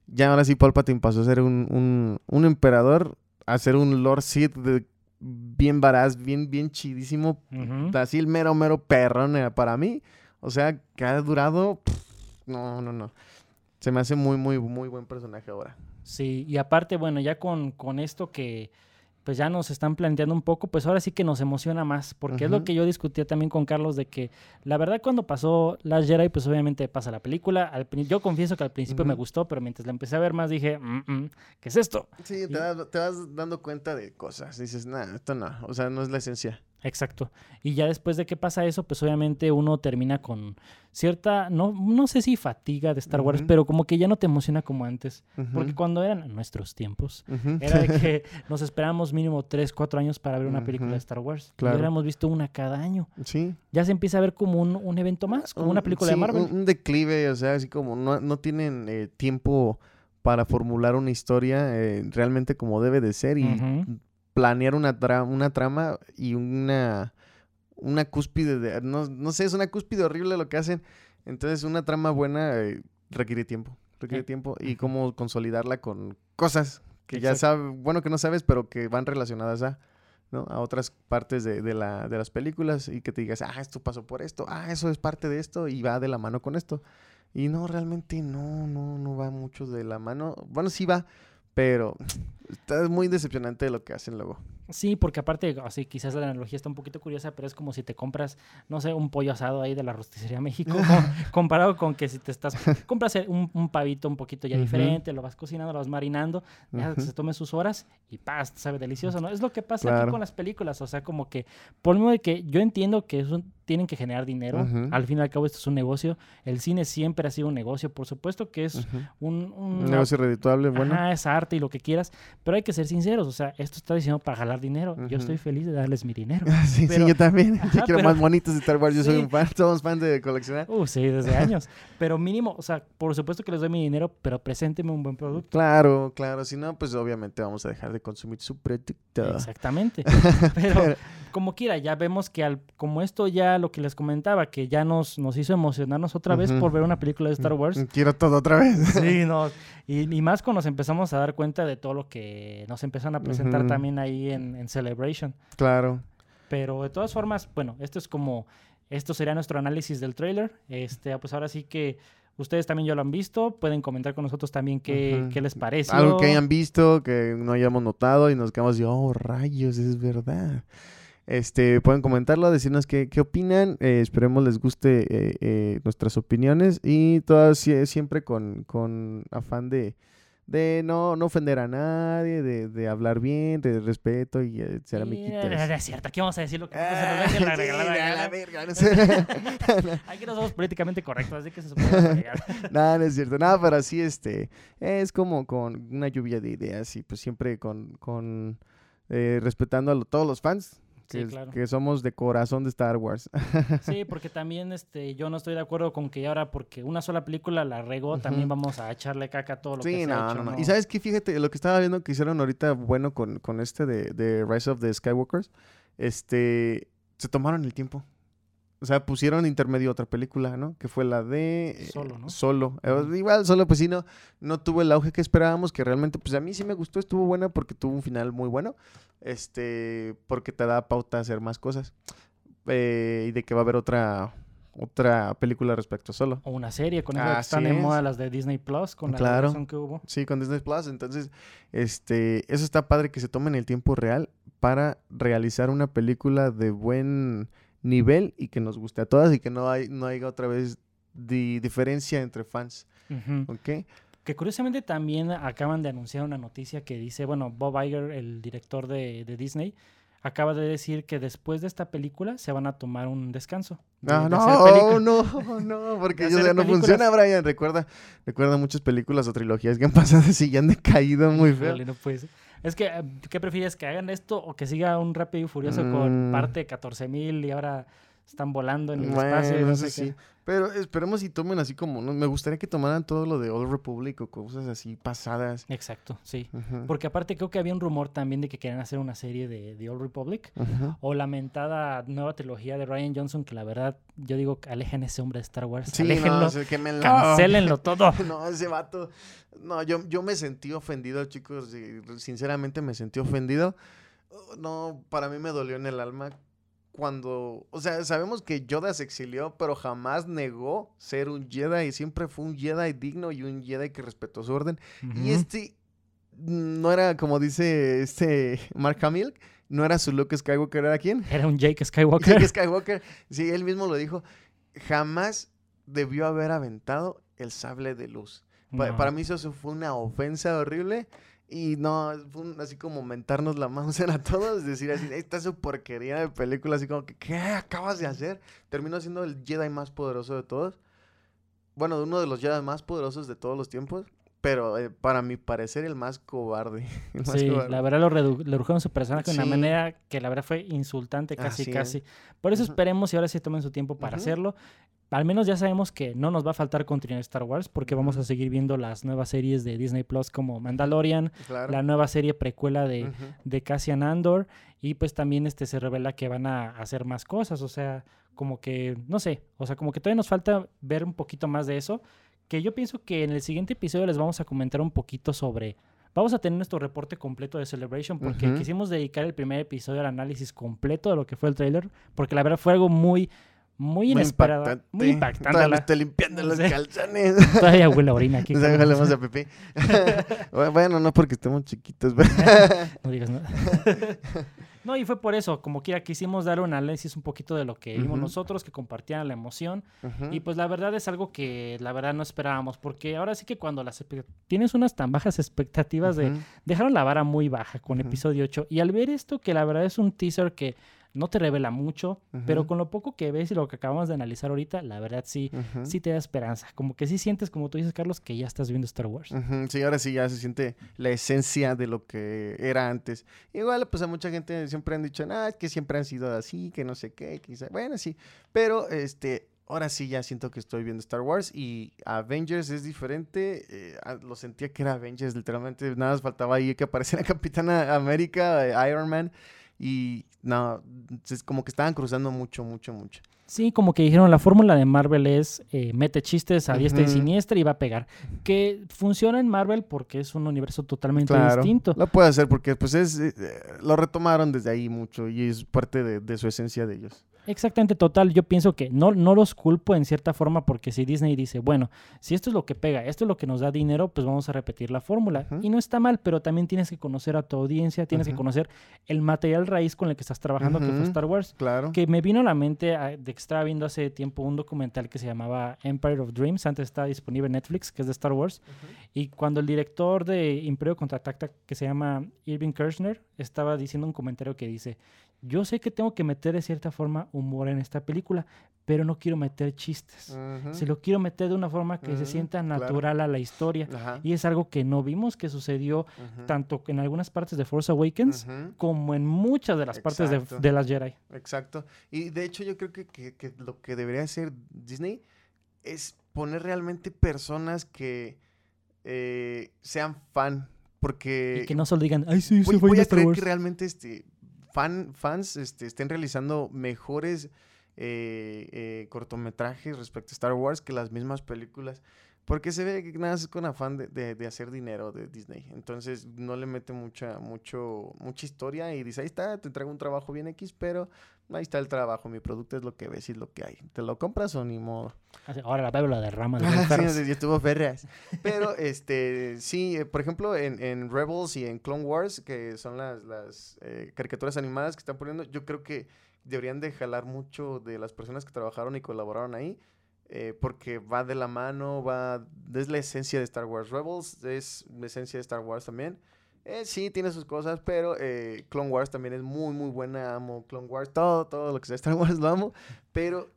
ya ahora sí Palpatine pasó a ser un, un, un emperador, a ser un Lord Sith de- bien varaz, bien, bien chidísimo, así el mero, mero perrón eh, para mí. O sea, que ha durado. pff, no, no, no. Se me hace muy, muy, muy buen personaje ahora. Sí, y aparte, bueno, ya con, con esto que pues ya nos están planteando un poco, pues ahora sí que nos emociona más, porque es lo que yo discutía también con Carlos de que la verdad cuando pasó Last Jedi, pues obviamente pasa la película, al yo confieso que al principio me gustó, pero mientras la empecé a ver más dije, "Mm, mm, ¿qué es esto? Sí, te, das- te vas dando cuenta de cosas. Dices, nah, esto no. O sea, no es la esencia. Exacto. Y ya después de que pasa eso, pues obviamente uno termina con cierta, no, no sé si fatiga de Star Wars, pero como que ya no te emociona como antes. Porque cuando eran nuestros tiempos, era de (laughs) que nos esperábamos mínimo 3, 4 años para ver una película de Star Wars. claro. Y hemos visto una cada año. sí. Ya se empieza a ver como un, un evento más, como una Un- película de Marvel. Un, un declive, o sea, así como no, no tienen eh, tiempo para formular una historia eh, realmente como debe de ser y. planear una, tra- una trama y una, una cúspide de... No, no sé, es una cúspide horrible lo que hacen. Entonces, una trama buena eh, requiere tiempo. Requiere Eh, tiempo y cómo consolidarla con cosas que ya sabes, bueno, que no sabes, pero que van relacionadas a... ¿no? A otras partes de, de la, de las películas y que te digas, ah, esto pasó por esto, ah, eso es parte de esto y va de la mano con esto. Y no, realmente no, no, no va mucho de la mano. Bueno, sí va, pero está muy decepcionante lo que hacen luego. Sí, porque aparte, así quizás la analogía está un poquito curiosa, pero es como si te compras, no sé, un pollo asado ahí de la rosticería México, (laughs) comparado con que si te estás, compras un, un pavito un poquito ya diferente, lo vas cocinando, lo vas marinando, dejas que se tome sus horas y paz, sabe delicioso, ¿no? Es lo que pasa Claro. aquí con las películas, o sea, como que, por lo de que yo entiendo que es un- tienen que generar dinero, al fin y al cabo esto es un negocio, el cine siempre ha sido un negocio, por supuesto que es un, un- Un negocio redituable, bueno. Ajá, es arte y lo que quieras, pero hay que ser sinceros, o sea, esto está diseñado para jalar dinero. Yo estoy feliz de darles mi dinero. (laughs) Sí, Pero- sí, yo también. (laughs) yo quiero pero- más monitos de Star Wars. Yo soy un fan. Somos fans de coleccionar. Uh, sí, desde (laughs) años. Pero mínimo, o sea, por supuesto que les doy mi dinero, pero presénteme un buen producto. Claro, claro. Si no, pues obviamente vamos a dejar de consumir su producto. Exactamente. Pero como quiera, ya vemos que al, como esto ya lo que les comentaba, que ya nos, nos hizo emocionarnos otra vez por ver una película de Star Wars. Quiero todo otra vez. Sí, no. Y, y más cuando nos empezamos a dar cuenta de todo lo que nos empezaron a presentar también ahí en, en Celebration. claro. Pero de todas formas, bueno, esto es como, esto sería nuestro análisis del trailer. Este, pues ahora sí que ustedes también ya lo han visto, pueden comentar con nosotros también qué, qué les parece. Algo que hayan visto, que no hayamos notado y nos quedamos oh, rayos, es verdad. Este, pueden comentarlo, decirnos qué, qué opinan. eh, esperemos les guste eh, eh, nuestras opiniones y todas sie- siempre con, con afán de, de no, no ofender a nadie, de, de hablar bien, de respeto y eh, ser amiguitos. Es cierto, aquí vamos a decir lo que Ah, se nos venga la sí, regalada a la verga, no sé. (laughs) Aquí no somos políticamente correctos, así que se supone llegar. (laughs) No, no es cierto. Nada, pero sí, este, es como con una lluvia de ideas y pues siempre con, con eh, respetando a lo- todos los fans. Sí, Que, claro. que somos de corazón de Star Wars. (laughs) Sí, porque también este, yo no estoy de acuerdo con que ahora porque una sola película la regó, también vamos a echarle caca a todo lo que sí, se no, ha hecho, no, no. Y sabes que fíjate, lo que estaba viendo que hicieron ahorita bueno con, con este de, de Rise of the Skywalkers, este, se tomaron el tiempo. O sea, pusieron intermedio otra película, ¿no? Que fue la de... eh, Solo, ¿no? Solo. Eh. Igual, solo, pues sí, no, no tuvo el auge que esperábamos, que realmente, pues a mí sí me gustó, estuvo buena porque tuvo un final muy bueno. Este, porque te da pauta a hacer más cosas. Eh, y de que va a haber otra, otra película respecto a Solo. O una serie, con eso están en moda las de Disney Plus, con la Claro. que hubo. Sí, con Disney Plus. Entonces, este, eso está padre que se tomen el tiempo real para realizar una película de buen nivel y que nos guste a todas y que no hay, no haya otra vez di- diferencia entre fans. ¿Ok? Que curiosamente también acaban de anunciar una noticia que dice, bueno, Bob Iger, el director de, de Disney, acaba de decir que después de esta película se van a tomar un descanso. de- Ah, de pelicu- no, (laughs) no, no, porque hacer ya no películas. funciona, Brian. Recuerda, recuerda muchas películas o trilogías que han (laughs) pasado así y han decaído muy feo. No puede ser. Es que, eh, ¿qué prefieres? ¿Que hagan esto o que siga un Rápido y Furioso con Mm. parte de 14.000 y ahora están volando en el Bueno, espacio? no sé qué? sí. Pero esperemos y tomen así como, ¿no? me gustaría que tomaran todo lo de Old Republic o cosas así pasadas. Exacto, sí. Porque aparte creo que había un rumor también de que querían hacer una serie de, de Old Republic. ujú. O lamentada nueva trilogía de Ryan Johnson, que la verdad, yo digo, alejen ese hombre de Star Wars. Sí, aléjenlo, no, sí, quémenlo. cancélenlo (laughs) todo. No, ese vato. No, yo, yo me sentí ofendido, chicos. Sinceramente me sentí ofendido. No, para mí me dolió en el alma cuando. O sea, sabemos que Yoda se exilió, pero jamás negó ser un Jedi. Y siempre fue un Jedi digno y un Jedi que respetó su orden. Y este no era, como dice este (laughs) Mark Hamill, no era su Luke Skywalker, ¿era quién? Era un Jake Skywalker. Luke (laughs) Skywalker. Sí, él mismo lo dijo. Jamás debió haber aventado el sable de luz. No. Para mí eso fue una ofensa horrible. Y no, fue así como mentarnos la mano (laughs) a todos, decir así, esta es su porquería de película, así como que, ¿qué acabas de hacer? Terminó siendo el Jedi más poderoso de todos. Bueno, uno de los Jedi más poderosos de todos los tiempos, pero eh, para mi parecer el más cobarde. (laughs) el más Sí, cobarde. la verdad lo, redu- redujeron su personaje de una Sí. manera que la verdad fue insultante casi, Así es. casi. Por eso esperemos y ahora sí tomen su tiempo para hacerlo. Al menos ya sabemos que no nos va a faltar contenido de Star Wars porque vamos a seguir viendo las nuevas series de Disney Plus como Mandalorian, Claro. la nueva serie precuela de, de Cassian Andor y pues también este se revela que van a hacer más cosas, o sea, como que no sé, o sea, como que todavía nos falta ver un poquito más de eso, que yo pienso que en el siguiente episodio les vamos a comentar un poquito sobre vamos a tener nuestro reporte completo de Celebration porque quisimos dedicar el primer episodio al análisis completo de lo que fue el trailer, porque la verdad fue algo muy, muy muy impactante. Todavía me estoy limpiando los (laughs) Sí. calzones. Todavía huele a orina aquí. (laughs) Nos a (laughs) Pepe. bueno, no porque estemos chiquitos. pero- No digas nada. no, y fue por eso, como quiera, quisimos dar un análisis un poquito de lo que vimos nosotros, que compartieran la emoción. Y pues la verdad es algo que la verdad no esperábamos, porque ahora sí que cuando las tienes unas tan bajas expectativas de dejaron la vara muy baja con episodio 8 y al ver esto que la verdad es un teaser que no te revela mucho, pero con lo poco que ves y lo que acabamos de analizar ahorita, la verdad sí sí te da esperanza, como que sí sientes como tú dices Carlos que ya estás viendo Star Wars. Ujú, Sí, ahora sí ya se siente la esencia de lo que era antes. Igual, pues a mucha gente siempre han dicho, ah, que siempre han sido así, que no sé qué, quizá. Bueno, sí, pero este, ahora sí ya siento que estoy viendo Star Wars y Avengers es diferente. eh, lo sentía que era Avengers, literalmente. Nada más faltaba ahí que apareciera (laughs) Capitana América, eh, Iron Man. Y no, es como que estaban cruzando mucho, mucho, mucho. Sí, como que dijeron, la fórmula de Marvel es eh, mete chistes a diestra y siniestra y va a pegar. Que funciona en Marvel porque es un universo totalmente Claro, distinto. lo puede hacer porque pues es, eh, lo retomaron desde ahí mucho y es parte de, de su esencia de ellos. Exactamente, total. Yo pienso que no, no los culpo en cierta forma porque si Disney dice, bueno, si esto es lo que pega, esto es lo que nos da dinero, pues vamos a repetir la fórmula. Y no está mal, pero también tienes que conocer a tu audiencia, tienes que conocer el material raíz con el que estás trabajando, que fue. Star Wars. Claro. Que me vino a la mente ah, de que estaba viendo hace tiempo un documental que se llamaba Empire of Dreams, antes estaba disponible en Netflix, que es de Star Wars. Y cuando el director de Imperio Contraataca, que se llama Irving Kirchner, estaba diciendo un comentario que dice, yo sé que tengo que meter de cierta forma humor en esta película, pero no quiero meter chistes. Se lo quiero meter de una forma que se sienta claro. natural a la historia. Ajá. Y es algo que no vimos que sucedió tanto en algunas partes de Force Awakens como en muchas de las partes de, de las Jedi. Exacto. Y de hecho yo creo que, que- que lo que debería hacer Disney es poner realmente personas que eh, sean fan. Porque Y que no solo digan, ay, sí, voy, se fue voy de a Star creer que realmente este, fan, fans este, estén realizando mejores eh, eh, cortometrajes respecto a Star Wars que las mismas películas. Porque se ve que nada es con afán de, de- de hacer dinero de Disney. Entonces no le mete mucha, mucho, mucha historia y dice, ahí está, te traigo un trabajo bien X, pero ahí está el trabajo, mi producto es lo que ves y es lo que hay. ¿Te lo compras o ni modo? Ahora la Biblia de rama (laughs) de Ah, sí, estuvo férreas. Pero, este, sí, eh, por ejemplo, en, en Rebels y en Clone Wars, que son las, las eh, caricaturas animadas que están poniendo, yo creo que deberían de jalar mucho de las personas que trabajaron y colaboraron ahí, eh, porque va de la mano, va, es la esencia de Star Wars. Rebels es la esencia de Star Wars también. Eh, sí, tiene sus cosas, pero eh, Clone Wars también es muy, muy buena. Amo Clone Wars, todo, todo lo que sea Star (laughs) Wars lo amo, pero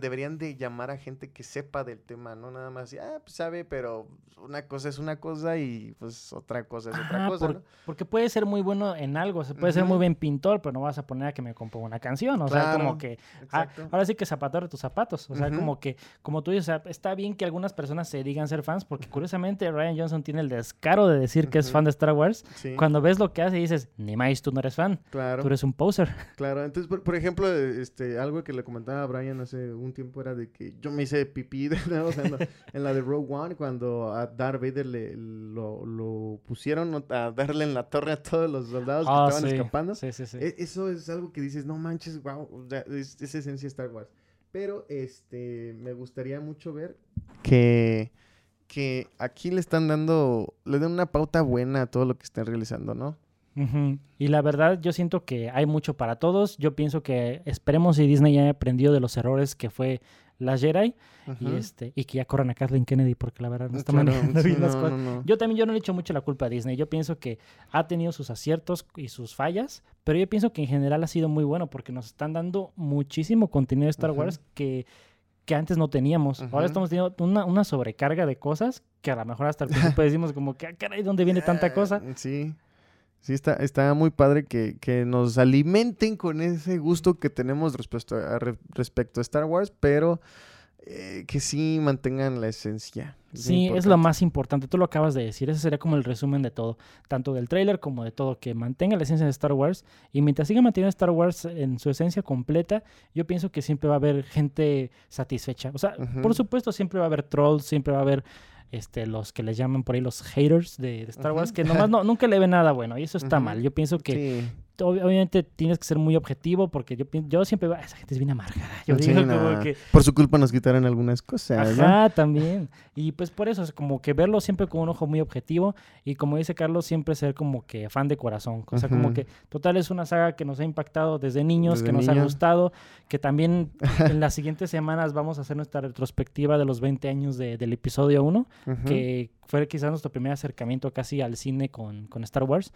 deberían de llamar a gente que sepa del tema, no nada más, y, ah, pues sabe, pero una cosa es una cosa y pues otra cosa es otra cosa, por- ¿no? Porque puede ser muy bueno en algo, se puede ser muy buen pintor, pero no vas a poner a que me componga una canción, o sea, como que ah, ahora sí que zapatero tus zapatos, o sea, como que como tú dices, o sea, está bien que algunas personas se digan ser fans, porque curiosamente Ryan Johnson tiene el descaro de decir que es fan de Star Wars. Sí, Cuando ves lo que hace dices, ni más, tú no eres fan, claro, tú eres un poser. claro. Entonces, por, por ejemplo, este, algo que le comentaba a Brian hace un tiempo era de que yo me hice pipí (laughs) o sea, en, la, en la de Rogue One, cuando a Darth Vader le, lo, lo pusieron a darle en la torre a todos los soldados Ah, que estaban sí, escapando. Sí, sí, sí. E- Eso es algo que dices, no manches, wow, es, es esencia Star Wars. Pero este me gustaría mucho ver que, que aquí le están dando, le dan una pauta buena a todo lo que están realizando, ¿no? Y la verdad, yo siento que hay mucho para todos. Yo pienso que esperemos si Disney ya haya aprendido de los errores que fue la Jedi y este y que ya corran a Kathleen Kennedy porque la verdad no está Claro, (laughs) manejando bien las cosas. no, no. Yo también yo no le echo mucho la culpa a Disney. Yo pienso que ha tenido sus aciertos y sus fallas, pero yo pienso que en general ha sido muy bueno porque nos están dando muchísimo contenido de Star. Wars que, que antes no teníamos. Ahora estamos teniendo una, una sobrecarga de cosas que a lo mejor hasta el principio (laughs) decimos como que, "Ah, caray, ¿dónde viene tanta cosa? Ah, Sí. Sí, está, está muy padre que, que nos alimenten con ese gusto que tenemos respecto a, re- respecto a Star Wars, pero eh, que sí mantengan la esencia. Sí, es lo más importante. Tú lo acabas de decir. Ese sería como el resumen de todo. Tanto del tráiler como de todo. Que mantenga la esencia de Star Wars. Y mientras siga manteniendo Star Wars en su esencia completa, yo pienso que siempre va a haber gente satisfecha. O sea, por supuesto, siempre va a haber trolls, siempre va a haber este, los que les llaman por ahí los haters de, de Star Wars, que nomás no, nunca le ven nada bueno, y eso está mal. Yo pienso que Sí. Ob- obviamente tienes que ser muy objetivo, porque yo, yo siempre veo, "Ah, esa gente es bien amargada. Yo Sí, digo no. como que... Por su culpa nos quitaron algunas cosas, ¿no? Ajá, también. Y pues por eso, es como que verlo siempre con un ojo muy objetivo y como dice Carlos, siempre ser como que fan de corazón. O sea, como que total es una saga que nos ha impactado desde niños, Desde que nos ha gustado, que también (laughs) en las siguientes semanas vamos a hacer nuestra retrospectiva de los 20 años de- del episodio 1, Ujú. que fue quizás nuestro primer acercamiento casi al cine con, con Star Wars.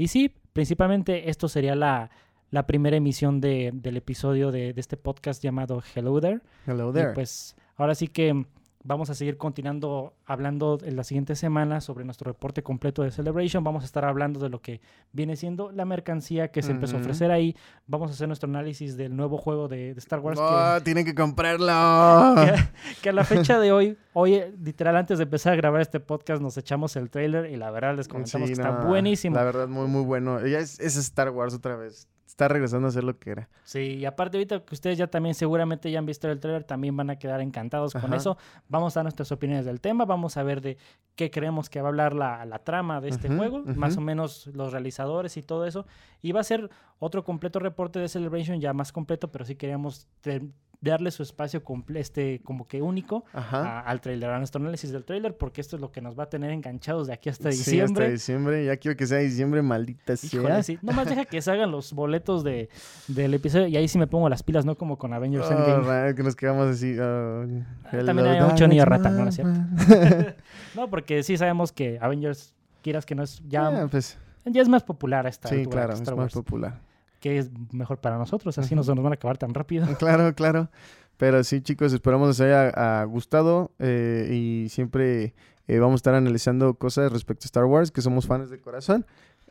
Y sí, principalmente esto sería la, la primera emisión de- del episodio de, de este podcast llamado Hello There. Hello Y there. pues ahora sí que vamos a seguir continuando hablando en la siguiente semana sobre nuestro reporte completo de Celebration. Vamos a estar hablando de lo que viene siendo la mercancía que se empezó a ofrecer ahí. Vamos a hacer nuestro análisis del nuevo juego de, de Star Wars. que- ¡Oh, tienen que comprarlo! que, (laughs) que a la fecha de hoy, hoy literal antes de empezar a grabar este podcast nos echamos el trailer y la verdad les comentamos Sí, que está buenísimo. La verdad, muy, muy bueno. Ya es, es Star Wars otra vez. Está regresando a ser lo que era. Sí, y aparte ahorita que ustedes ya también seguramente ya han visto el trailer, también van a quedar encantados con eso. Vamos a dar nuestras opiniones del tema, vamos a ver de qué creemos que va a hablar la, la trama de este juego, más o menos los realizadores y todo eso. Y va a ser otro completo reporte de Celebration, ya más completo, pero sí queríamos darle su espacio este, como que único a- al trailer, a nuestro análisis del trailer, porque esto es lo que nos va a tener enganchados de aquí hasta Sí, hasta diciembre. diciembre. Ya quiero que sea diciembre, maldita Híjole, sea. sí. Nomás deja que se hagan los boletos de, del episodio y ahí sí me pongo las pilas, no como con Avengers Oh, Endgame. que nos quedamos así. oh, también hay mucho niño rata, ¿no? ¿No es cierto? (laughs) No, porque sí sabemos que Avengers, quieras que no es, ya, pues, ya es más popular esta sí, claro, es más popular. Que es mejor para nosotros, así no se nos van a acabar tan rápido. (laughs) Claro, claro. Pero sí, chicos, esperamos les haya ah, gustado eh, y siempre eh, vamos a estar analizando cosas respecto a Star Wars, que somos fans de corazón.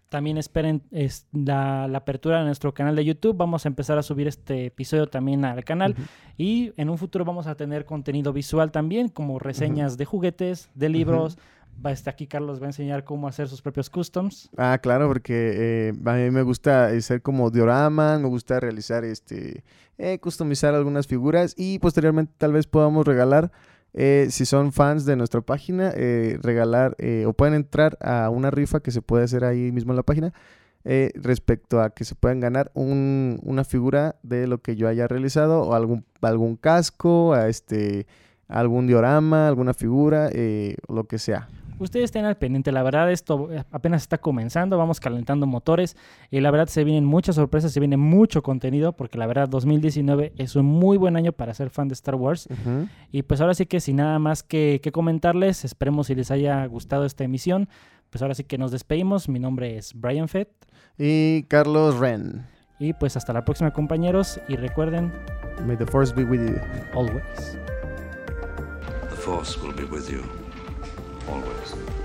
También esperen es, la, la apertura de nuestro canal de YouTube. Vamos a empezar a subir este episodio también al canal. Y en un futuro vamos a tener contenido visual también, como reseñas de juguetes, de libros. Va a estar aquí Carlos va a enseñar cómo hacer sus propios customs. Ah, claro, porque eh, a mí me gusta eh, ser como diorama, me gusta realizar este, eh, customizar algunas figuras y posteriormente tal vez podamos regalar, eh, si son fans de nuestra página, eh, regalar eh, o pueden entrar a una rifa que se puede hacer ahí mismo en la página eh, respecto a que se puedan ganar un- una figura de lo que yo haya realizado o algún, algún casco, a este, algún diorama, alguna figura, eh, lo que sea. Ustedes estén al pendiente, la verdad esto apenas está comenzando, vamos calentando motores. Y la verdad se vienen muchas sorpresas, se viene mucho contenido porque la verdad 2019 es un muy buen año para ser fan de Star Wars. Y pues ahora sí que sin nada más que, que comentarles, esperemos si les haya gustado esta emisión, pues ahora sí que nos despedimos, mi nombre es Brian Fett. Y Carlos Ren. y pues hasta la próxima compañeros. Y recuerden, May the force be with you. always. The Force will be with you always.